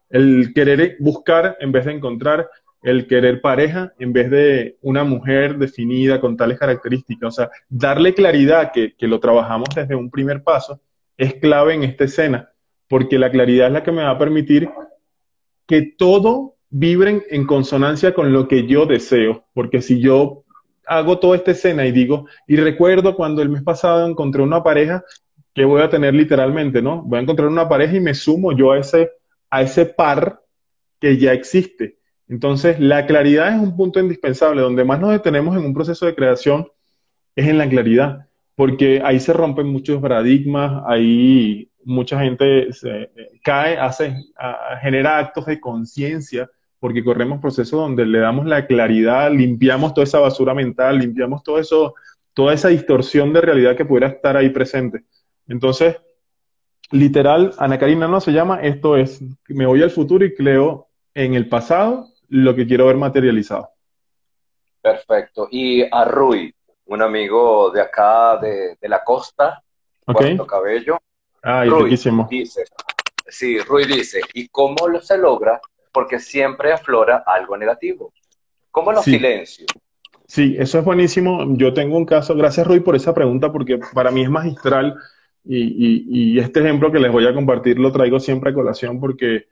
el, querer buscar en vez de encontrar, el querer pareja en vez de una mujer definida con tales características. O sea, darle claridad, que, que lo trabajamos desde un primer paso, es clave en esta escena, porque la claridad es la que me va a permitir que todo vibren en consonancia con lo que yo deseo, porque si yo hago toda esta escena y digo, y recuerdo cuando el mes pasado encontré una pareja que voy a tener literalmente, ¿no? Voy a encontrar una pareja y me sumo yo a ese, a ese par que ya existe. Entonces, la claridad es un punto indispensable. Donde más nos detenemos en un proceso de creación es en la claridad, porque ahí se rompen muchos paradigmas, ahí mucha gente eh, cae, hace, genera actos de conciencia porque corremos procesos donde le damos la claridad, limpiamos toda esa basura mental, limpiamos todo eso, toda esa distorsión de realidad que pudiera estar ahí presente. Entonces, literal, Ana Karina no se llama, esto es, me voy al futuro y creo en el pasado lo que quiero ver materializado. Perfecto. Y a Rui, un amigo de acá de, la costa, okay. Cabello. Ah, Rui dice, sí, Rui dice, ¿y cómo lo se logra? Porque siempre aflora algo negativo. ¿Cómo lo silencio? Sí, eso es buenísimo. Yo tengo un caso, gracias Rui por esa pregunta, porque para mí es magistral y, y, este ejemplo que les voy a compartir lo traigo siempre a colación porque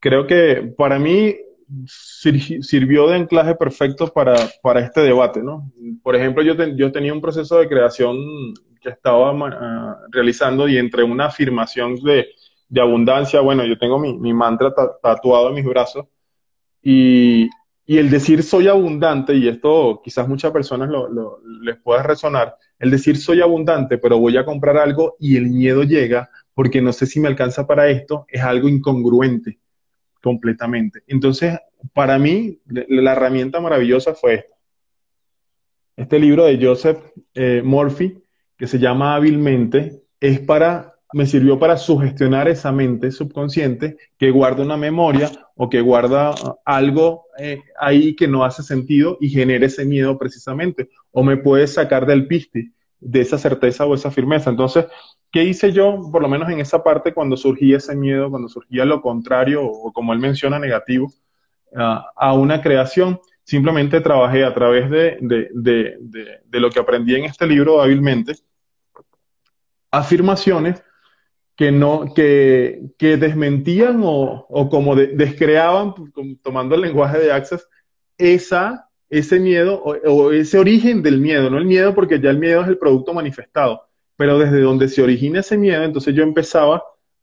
creo que para mí sirvió de anclaje perfecto para, para este debate, ¿no? Por ejemplo, yo, tenía un proceso de creación que estaba ah, realizando y entre una afirmación de, de abundancia, bueno, yo tengo mi, mi mantra tatuado en mis brazos y, y el decir soy abundante, y esto quizás muchas personas lo, les pueda resonar, el decir soy abundante, pero voy a comprar algo y el miedo llega porque no sé si me alcanza para esto, es algo incongruente completamente. Entonces, para mí, la herramienta maravillosa fue esta. Este libro de Joseph eh, Murphy, que se llama Hábilmente, es para me sirvió para sugestionar esa mente subconsciente que guarda una memoria o que guarda uh, algo eh, ahí que no hace sentido y genera ese miedo precisamente. O me puede sacar del piste de esa certeza o esa firmeza. Entonces, ¿qué hice yo, por lo menos en esa parte, cuando surgía ese miedo, cuando surgía lo contrario o como él menciona, negativo, a una creación? Simplemente trabajé a través de, de lo que aprendí en este libro hábilmente afirmaciones que no, que, que desmentían o, o como descreaban, tomando el lenguaje de Access, esa, ese miedo o, ese origen del miedo, no el miedo porque ya el miedo es el producto manifestado, pero desde donde se origina ese miedo, entonces yo empezaba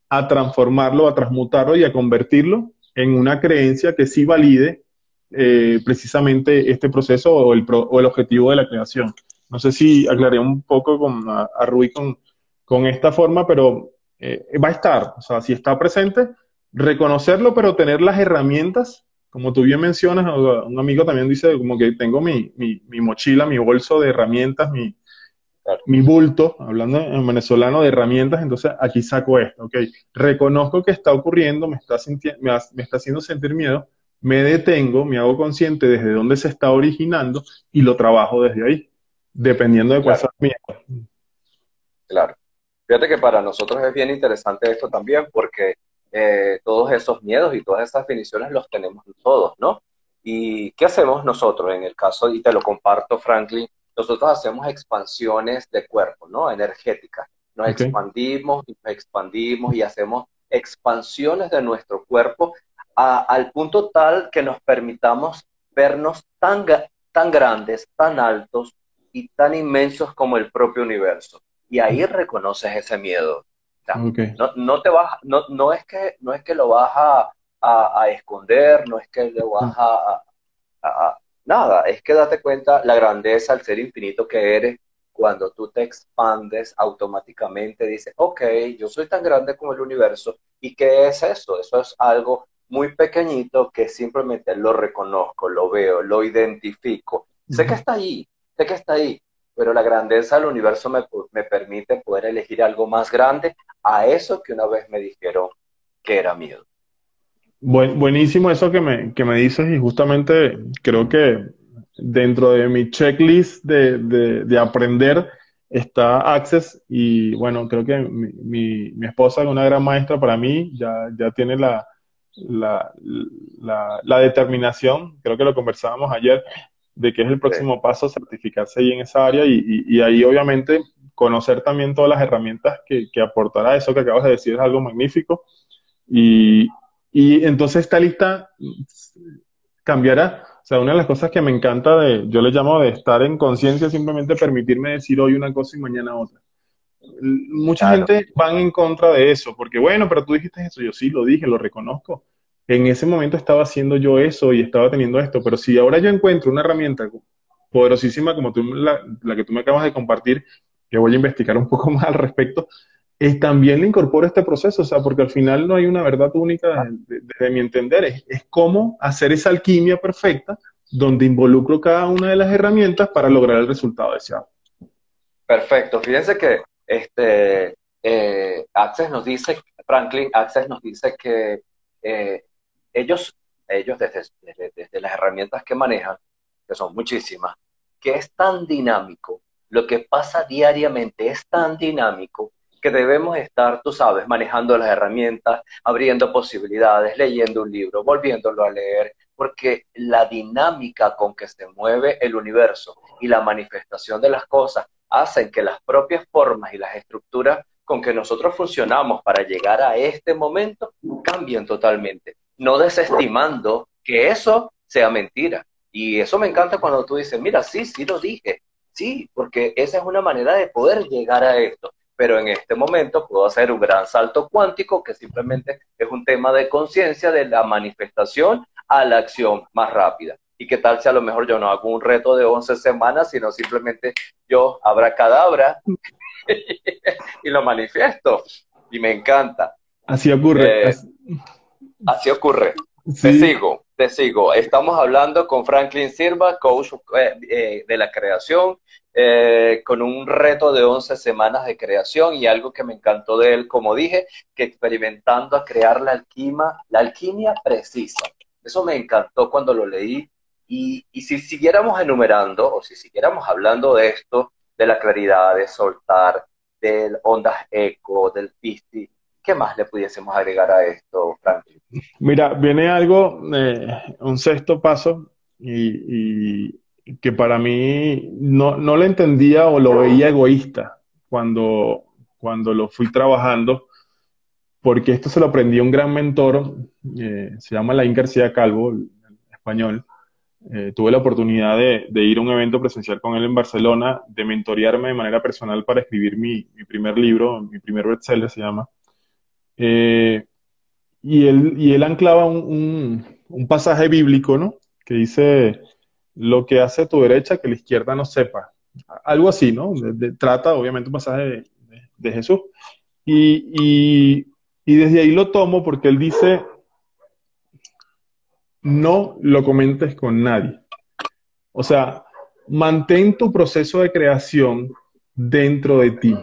a transformarlo, a transmutarlo y a convertirlo en una creencia que sí valide eh, precisamente este proceso o el, o el, objetivo de la creación. No sé si aclaré un poco con, a, a Rui con, con esta forma, pero eh, va a estar, o sea, si está presente, reconocerlo, pero tener las herramientas, como tú bien mencionas, un amigo también dice como que tengo mi, mi, mochila, mi bolso de herramientas, mi, mi bulto, hablando en venezolano de herramientas, entonces aquí saco esto, ok, reconozco que está ocurriendo, me está, me, está haciendo sentir miedo, me detengo, me hago consciente desde dónde se está originando y lo trabajo desde ahí, dependiendo de cuál sea el miedo. Claro. Fíjate que para nosotros es bien interesante esto también porque eh, todos esos miedos y todas esas definiciones los tenemos todos, ¿no? ¿Y qué hacemos nosotros en el caso, y te lo comparto, Franklin, nosotros hacemos expansiones de cuerpo, ¿no? Energéticas. Nos expandimos y nos expandimos y hacemos expansiones de nuestro cuerpo al punto tal que nos permitamos vernos tan, tan grandes, tan altos y tan inmensos como el propio universo y ahí reconoces ese miedo. No, no, te vas, no, no, es que, no es que lo vas a, a, esconder, no es que lo vas a, a, Nada, es que date cuenta la grandeza, el ser infinito que eres, cuando tú te expandes automáticamente, dices, ok, yo soy tan grande como el universo, ¿y qué es eso? Eso es algo muy pequeñito que simplemente lo reconozco, lo veo, lo identifico. Sé que está ahí, sé que está ahí, pero la grandeza del universo me, permite poder elegir algo más grande a eso que una vez me dijeron que era miedo. buenísimo eso que me, que me dices y justamente creo que dentro de mi checklist de, aprender está Access y bueno, creo que mi, mi, esposa es una gran maestra para mí, ya, ya tiene la, la, la, determinación, creo que lo conversábamos ayer, de que es el próximo paso certificarse ahí en esa área y, ahí obviamente conocer también todas las herramientas que, aportará. Eso que acabas de decir es algo magnífico. Y, entonces esta lista cambiará. O sea, una de las cosas que me encanta de, yo le llamo de estar en conciencia, simplemente permitirme decir hoy una cosa y mañana otra. Mucha gente van en contra de eso, porque bueno, pero tú dijiste eso, yo sí lo dije, lo reconozco, en ese momento estaba haciendo yo eso y estaba teniendo esto, pero si ahora yo encuentro una herramienta poderosísima como tú, la, que tú me acabas de compartir, que voy a investigar un poco más al respecto, es, también le incorporo este proceso, o sea, porque al final no hay una verdad única desde mi entender, es, es cómo hacer esa alquimia perfecta donde involucro cada una de las herramientas para lograr el resultado deseado. Perfecto, fíjense que este, eh, Access nos dice, Franklin Access nos dice que eh, ellos, ellos desde, desde, las herramientas que manejan, que son muchísimas, que es tan dinámico, lo que pasa diariamente es tan dinámico que debemos estar, tú sabes, manejando las herramientas, abriendo posibilidades, leyendo un libro, volviéndolo a leer, porque la dinámica con que se mueve el universo y la manifestación de las cosas hacen que las propias formas y las estructuras con que nosotros funcionamos para llegar a este momento cambien totalmente, no desestimando que eso sea mentira. Y eso me encanta cuando tú dices, mira, sí, sí lo dije, sí, porque esa es una manera de poder llegar a esto. Pero en este momento puedo hacer un gran salto cuántico que simplemente es un tema de conciencia de la manifestación a la acción más rápida. ¿Y qué tal si a lo mejor yo no hago un reto de 11 semanas, sino simplemente yo abra cadabra y lo manifiesto? Y me encanta. Así ocurre. Eh, así ocurre. Te sigo, te sigo. Estamos hablando con Franklin Silva, coach eh, eh, de la creación, con un reto de 11 semanas de creación y algo que me encantó de él, como dije, que experimentando a crear la alquimia, la alquimia precisa. Eso me encantó cuando lo leí. Y, si siguiéramos enumerando o si siguiéramos hablando de esto, de la claridad, de soltar, del ondas eco, del pisti, ¿qué más le pudiésemos agregar a esto, Franklin? Mira, viene algo, eh, un sexto paso, y, que para mí no, no, lo entendía o lo veía egoísta cuando, cuando lo fui trabajando, porque esto se lo aprendí a un gran mentor, eh, se llama Laín García Calvo, español. Eh, tuve la oportunidad de, ir a un evento presencial con él en Barcelona, de mentorearme de manera personal para escribir mi, primer libro, mi primer bestseller se llama. Eh, y, él, y él anclaba un, pasaje bíblico, ¿no? Que dice, lo que hace tu derecha que la izquierda no sepa. Algo así, ¿no? trata, obviamente, un pasaje de, Jesús. y, y desde ahí lo tomo porque él dice, no lo comentes con nadie. O sea, mantén tu proceso de creación dentro de ti,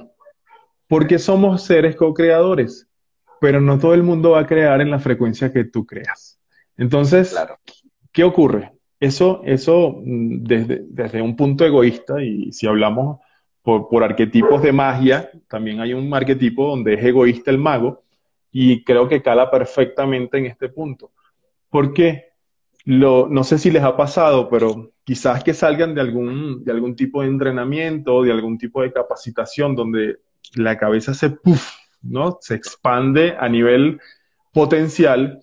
porque somos seres co-creadores, pero no todo el mundo va a crear en la frecuencia que tú creas. Entonces, ¿qué ocurre? Eso, eso mm, desde, desde, un punto egoísta, y si hablamos por, por arquetipos de magia, también hay un arquetipo donde es egoísta el mago, y creo que cala perfectamente en este punto. Porque lo, no sé si les ha pasado, pero quizás que salgan de algún, de algún tipo de entrenamiento, de algún tipo de capacitación donde la cabeza se, puff, ¿no? se expande a nivel potencial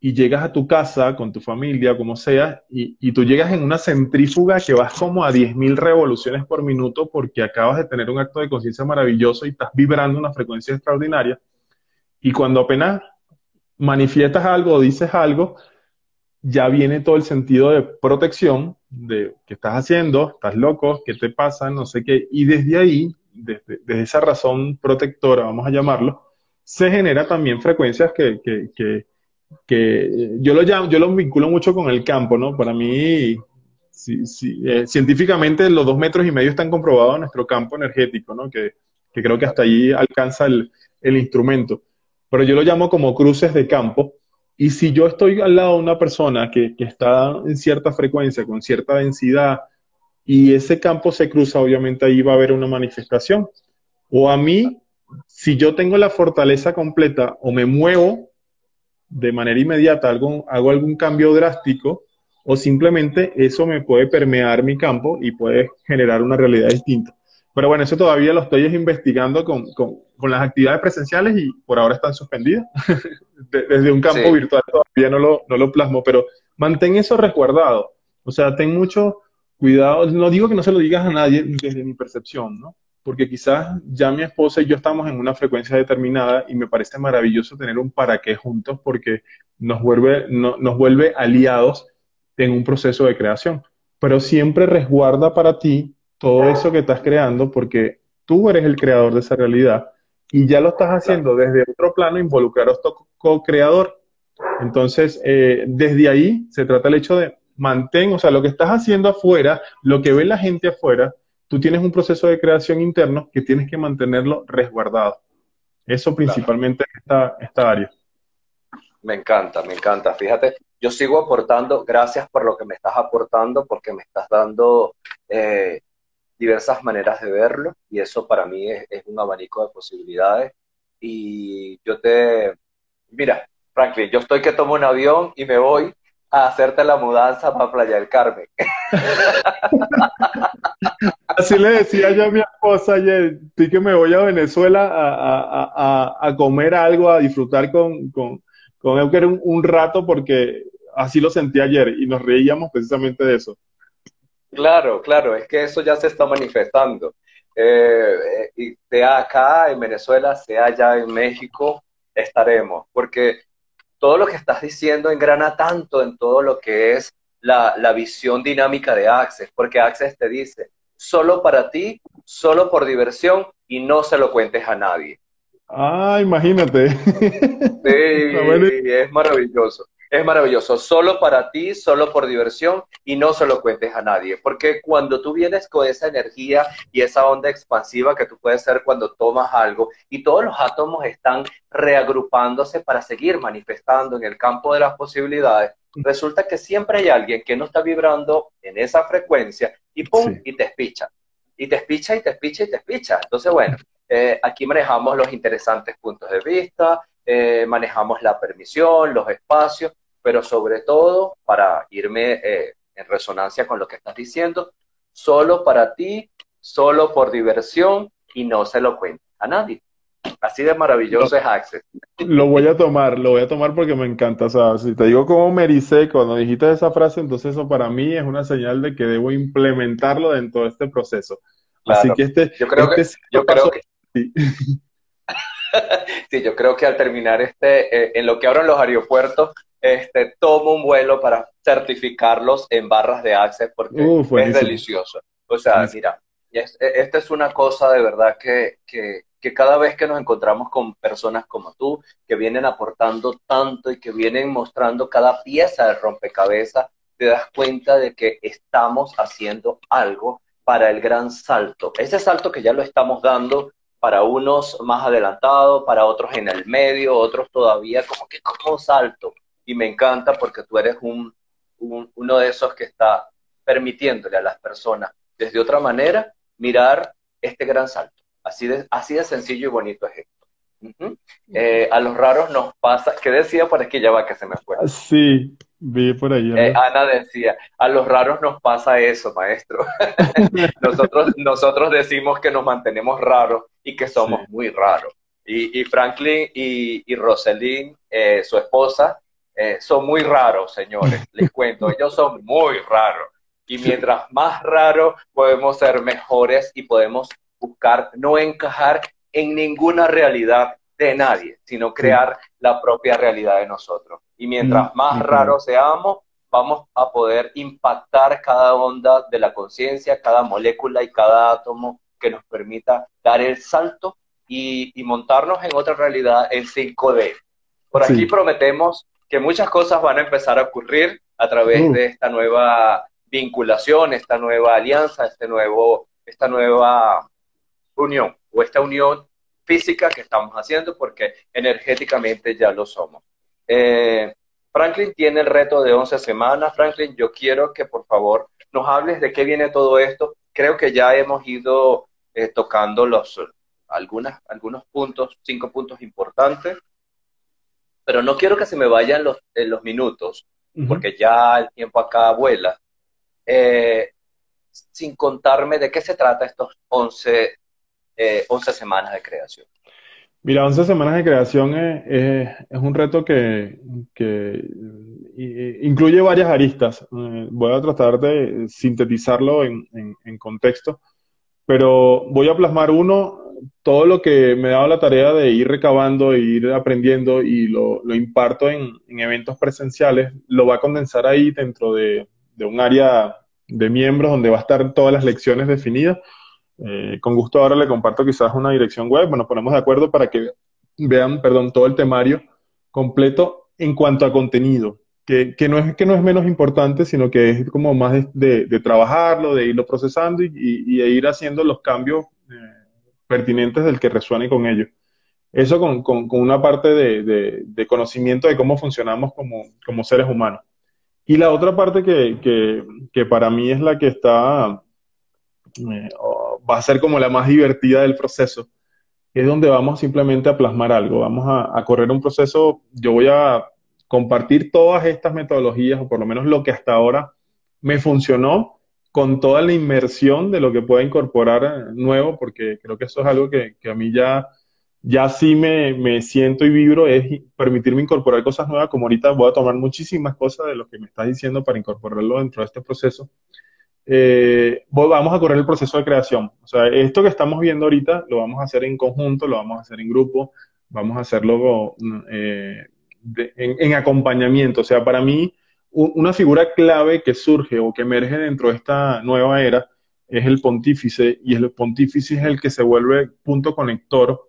y llegas a tu casa con tu familia, como sea, y, y tú llegas en una centrífuga que vas como a 10.000 revoluciones por minuto porque acabas de tener un acto de conciencia maravilloso y estás vibrando una frecuencia extraordinaria y cuando apenas manifiestas algo o dices algo, ya viene todo el sentido de protección de qué estás haciendo, estás loco, qué te pasa, no sé qué. Y desde ahí, desde, esa razón protectora, vamos a llamarlo, se genera también frecuencias que, que, que, que yo, lo yo lo vinculo mucho con el campo, ¿no? Para mí, eh, científicamente los dos metros y medio están comprobados en nuestro campo energético, ¿no? Que, que creo que hasta ahí alcanza el, el instrumento pero yo lo llamo como cruces de campo. Y si yo estoy al lado de una persona que, está en cierta frecuencia, con cierta densidad, y ese campo se cruza, obviamente ahí va a haber una manifestación. O a mí, si yo tengo la fortaleza completa o me muevo de manera inmediata, hago, hago algún cambio drástico, o simplemente eso me puede permear mi campo y puede generar una realidad distinta. Pero bueno, eso todavía lo estoy investigando con, las actividades presenciales y por ahora están suspendidas. Desde un campo virtual todavía no lo, no lo plasmo, pero mantén eso resguardado. O sea, ten mucho cuidado. No digo que no se lo digas a nadie desde mi percepción, ¿no? Porque quizás ya mi esposa y yo estamos en una frecuencia determinada y me parece maravilloso tener un para qué juntos porque nos vuelve, nos vuelve aliados en un proceso de creación. Pero siempre resguarda para ti todo eso que estás creando porque tú eres el creador de esa realidad y ya lo estás haciendo desde otro plano, involucrar a co-creador. Entonces, eh, desde ahí se trata el hecho de mantén, o sea, lo que estás haciendo afuera, lo que ve la gente afuera, tú tienes un proceso de creación interno que tienes que mantenerlo resguardado. Eso principalmente esta, esta área. Me encanta, me encanta. Fíjate, yo sigo aportando, gracias por lo que me estás aportando, porque me estás dando eh, diversas maneras de verlo y eso para mí es, un abanico de posibilidades. Y yo te, mira, Franklin, yo estoy que tomo un avión y me voy a hacerte la mudanza para Playa del Carmen. Así le decía yo a mi esposa ayer, estoy que me voy a Venezuela a, comer algo, a disfrutar con, con, con Euker un, rato porque así lo sentí ayer y nos reíamos precisamente de eso. Claro, claro, es que eso ya se está manifestando. Eh, eh, sea acá en Venezuela, sea allá en México, estaremos, porque todo lo que estás diciendo engrana tanto en todo lo que es la, la visión dinámica de Access, porque Access te dice, solo para ti, solo por diversión y no se lo cuentes a nadie. Ah, imagínate. Sí, es maravilloso. Es maravilloso, solo para ti, solo por diversión y no se lo cuentes a nadie, porque cuando tú vienes con esa energía y esa onda expansiva que tú puedes ser cuando tomas algo y todos los átomos están reagrupándose para seguir manifestando en el campo de las posibilidades, resulta que siempre hay alguien que no está vibrando en esa frecuencia y ¡pum! y te espicha. Y te espicha y te espicha y te espicha. Entonces, bueno, eh, aquí manejamos los interesantes puntos de vista, eh, manejamos la permisión, los espacios, pero sobre todo, para irme eh, en resonancia con lo que estás diciendo, solo para ti, solo por diversión y no se lo cuentes a nadie. Así de maravilloso es Access. Lo voy a tomar, lo voy a tomar porque me encanta. O sea, si te digo cómo me ericé cuando dijiste esa frase, entonces eso para mí es una señal de que debo implementarlo dentro de este proceso. Así que este, yo creo este que, yo creo que sí. sí. yo creo que al terminar este, eh, en lo que abran los aeropuertos, este, tomo un vuelo para certificarlos en barras de Access porque es delicioso. O sea, mira, e, esta es una cosa de verdad que, que, que, cada vez que nos encontramos con personas como tú, que vienen aportando tanto y que vienen mostrando cada pieza del rompecabezas, te das cuenta de que estamos haciendo algo para el gran salto. Ese salto que ya lo estamos dando para unos más adelantados, para otros en el medio, otros todavía como que como salto y me encanta porque tú eres un, uno de esos que está permitiéndole a las personas desde otra manera mirar este gran salto. Así de, así de sencillo y bonito es esto. Eh, a los raros nos pasa, ¿qué decía? Por que ya va que se me fue. Sí, vi por ahí. Eh, Ana decía, a los raros nos pasa eso, maestro. nosotros, nosotros decimos que nos mantenemos raros y que somos muy raros. Y, Franklin y, y Roselyn, eh, su esposa, eh, son muy raros, señores, les cuento, ellos son muy raros. Y mientras más raros, podemos ser mejores y podemos buscar no encajar en ninguna realidad de nadie, sino crear la propia realidad de nosotros. Y mientras mm, más raros seamos, vamos a poder impactar cada onda de la conciencia, cada molécula y cada átomo que nos permita dar el salto y, montarnos en otra realidad en 5D. Por aquí prometemos que muchas cosas van a empezar a ocurrir a través mm. de esta nueva vinculación, esta nueva alianza, este nuevo, esta nueva unión o esta unión física que estamos haciendo porque energéticamente ya lo somos. Eh, Franklin tiene el reto de 11 semanas. Franklin, yo quiero que por favor nos hables de qué viene todo esto. Creo que ya hemos ido eh, tocando los, algunas, algunos puntos, cinco puntos importantes pero no quiero que se me vayan los, los minutos, porque ya el tiempo acá vuela, eh, sin contarme de qué se trata estos 11, eh, semanas de creación. Mira, 11 semanas de creación es, un reto que, incluye varias aristas. Eh, voy a tratar de sintetizarlo en, en, contexto, pero voy a plasmar uno todo lo que me he dado la tarea de ir recabando e ir aprendiendo y lo, imparto en, eventos presenciales, lo va a condensar ahí dentro de, un área de miembros donde va a estar todas las lecciones definidas. Eh, con gusto ahora le comparto quizás una dirección web, bueno, ponemos de acuerdo para que vean, perdón, todo el temario completo en cuanto a contenido, que, no, es, que no es menos importante, sino que es como más de, trabajarlo, de irlo procesando y, y, ir haciendo los cambios. Eh, pertinentes del que resuene con ellos. Eso con, con, una parte de, de, conocimiento de cómo funcionamos como, como, seres humanos. Y la otra parte que, que, que para mí es la que está, eh, va a ser como la más divertida del proceso, es donde vamos simplemente a plasmar algo, vamos a, a correr un proceso, yo voy a compartir todas estas metodologías, o por lo menos lo que hasta ahora me funcionó, con toda la inmersión de lo que pueda incorporar nuevo, porque creo que eso es algo que, que a mí ya ya sí me, me, siento y vibro es permitirme incorporar cosas nuevas, como ahorita voy a tomar muchísimas cosas de lo que me estás diciendo para incorporarlo dentro de este proceso. Eh, vamos a correr el proceso de creación. O sea, esto que estamos viendo ahorita lo vamos a hacer en conjunto, lo vamos a hacer en grupo, vamos a hacerlo eh, en, en, acompañamiento. O sea, para mí, una figura clave que surge o que emerge dentro de esta nueva era es el pontífice, y el pontífice es el que se vuelve punto conector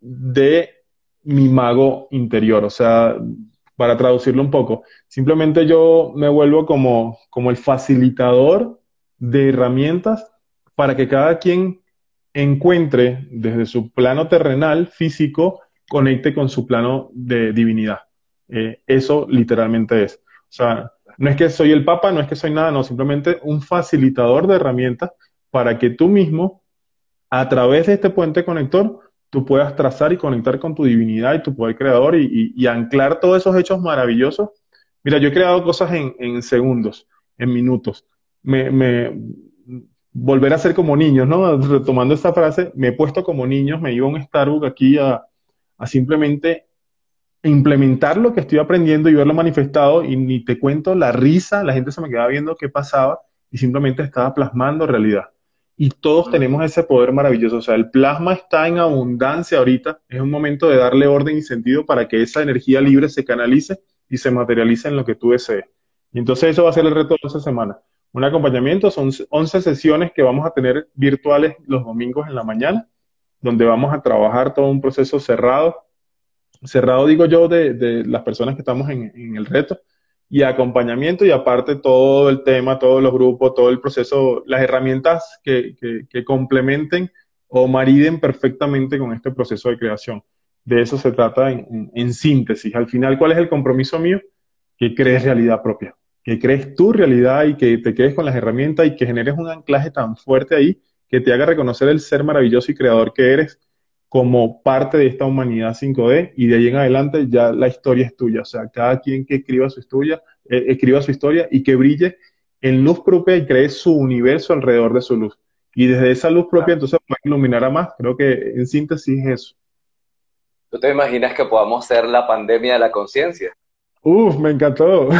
de mi mago interior. O sea, para traducirlo un poco, simplemente yo me vuelvo como, como el facilitador de herramientas para que cada quien encuentre desde su plano terrenal, físico, conecte con su plano de divinidad. Eh, eso literalmente es. O sea, no es que soy el Papa, no es que soy nada, no, simplemente un facilitador de herramientas para que tú mismo, a través de este puente conector, tú puedas trazar y conectar con tu divinidad y tu poder creador y, anclar todos esos hechos maravillosos. Mira, yo he creado cosas en, segundos, en minutos. Me, volver a ser como niños, ¿no? Retomando esta frase, me he puesto como niños, me iba a un Starbucks aquí a, a simplemente implementar lo que estoy aprendiendo y verlo manifestado y ni te cuento la risa, la gente se me quedaba viendo qué pasaba y simplemente estaba plasmando realidad y todos tenemos ese poder maravilloso. O sea, el plasma está en abundancia ahorita. Es un momento de darle orden y sentido para que esa energía libre se canalice y se materialice en lo que tú desees. Y entonces eso va a ser el reto de esta semana. Un acompañamiento, son 11 sesiones que vamos a tener virtuales los domingos en la mañana, donde vamos a trabajar todo un proceso cerrado. Cerrado digo yo de, de las personas que estamos en, en el reto, y acompañamiento y aparte todo el tema, todos los grupos, todo el proceso, las herramientas que, que, complementen o mariden perfectamente con este proceso de creación. De eso se trata en, en, síntesis. Al final, ¿cuál es el compromiso mío? Que crees realidad propia, que crees tu realidad y que te quedes con las herramientas y que generes un anclaje tan fuerte ahí que te haga reconocer el ser maravilloso y creador que eres como parte de esta humanidad 5D y de ahí en adelante ya la historia es tuya. O sea, cada quien que escriba su historia, eh, escriba su historia y que brille en luz propia y cree su universo alrededor de su luz. Y desde esa luz propia entonces puede iluminar a más. Creo que en síntesis es eso. ¿Tú te imaginas que podamos ser la pandemia de la conciencia? Uf, me encantó.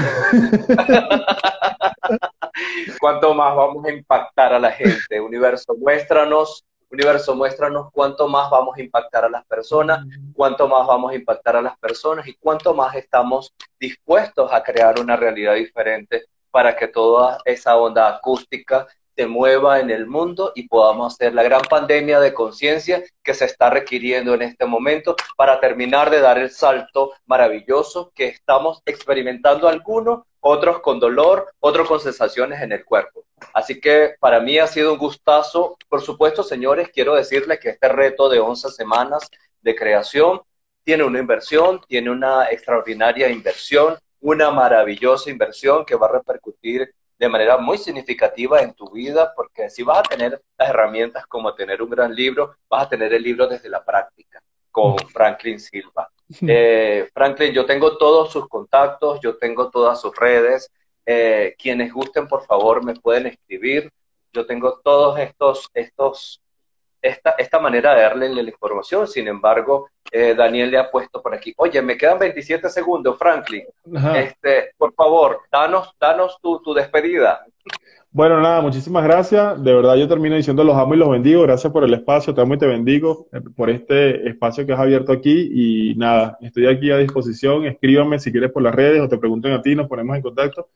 ¿Cuánto más vamos a impactar a la gente? Universo, muéstranos Universo, muéstranos cuánto más vamos a impactar a las personas, cuánto más vamos a impactar a las personas y cuánto más estamos dispuestos a crear una realidad diferente para que toda esa onda acústica se mueva en el mundo y podamos hacer la gran pandemia de conciencia que se está requiriendo en este momento para terminar de dar el salto maravilloso que estamos experimentando algunos, otros con dolor, otros con sensaciones en el cuerpo. Así que para mí ha sido un gustazo. Por supuesto, señores, quiero decirles que este reto de 11 semanas de creación tiene una inversión, tiene una extraordinaria inversión, una maravillosa inversión que va a repercutir de manera muy significativa en tu vida, porque si vas a tener las herramientas como tener un gran libro, vas a tener el libro desde la práctica con Franklin Silva. Eh, Franklin, yo tengo todos sus contactos, yo tengo todas sus redes, eh, quienes gusten, por favor, me pueden escribir. Yo tengo todos estos, estos, esta, esta manera de darle la información. Sin embargo, eh, Daniel le ha puesto por aquí. Oye, me quedan 27 segundos, Franklin. Este, por favor, danos, danos tu, tu despedida. Bueno, nada, muchísimas gracias. De verdad yo termino diciendo los amo y los bendigo. Gracias por el espacio, te amo y te bendigo eh, por este espacio que has abierto aquí. Y nada, estoy aquí a disposición. Escríbame si quieres por las redes o te pregunten a ti, nos ponemos en contacto.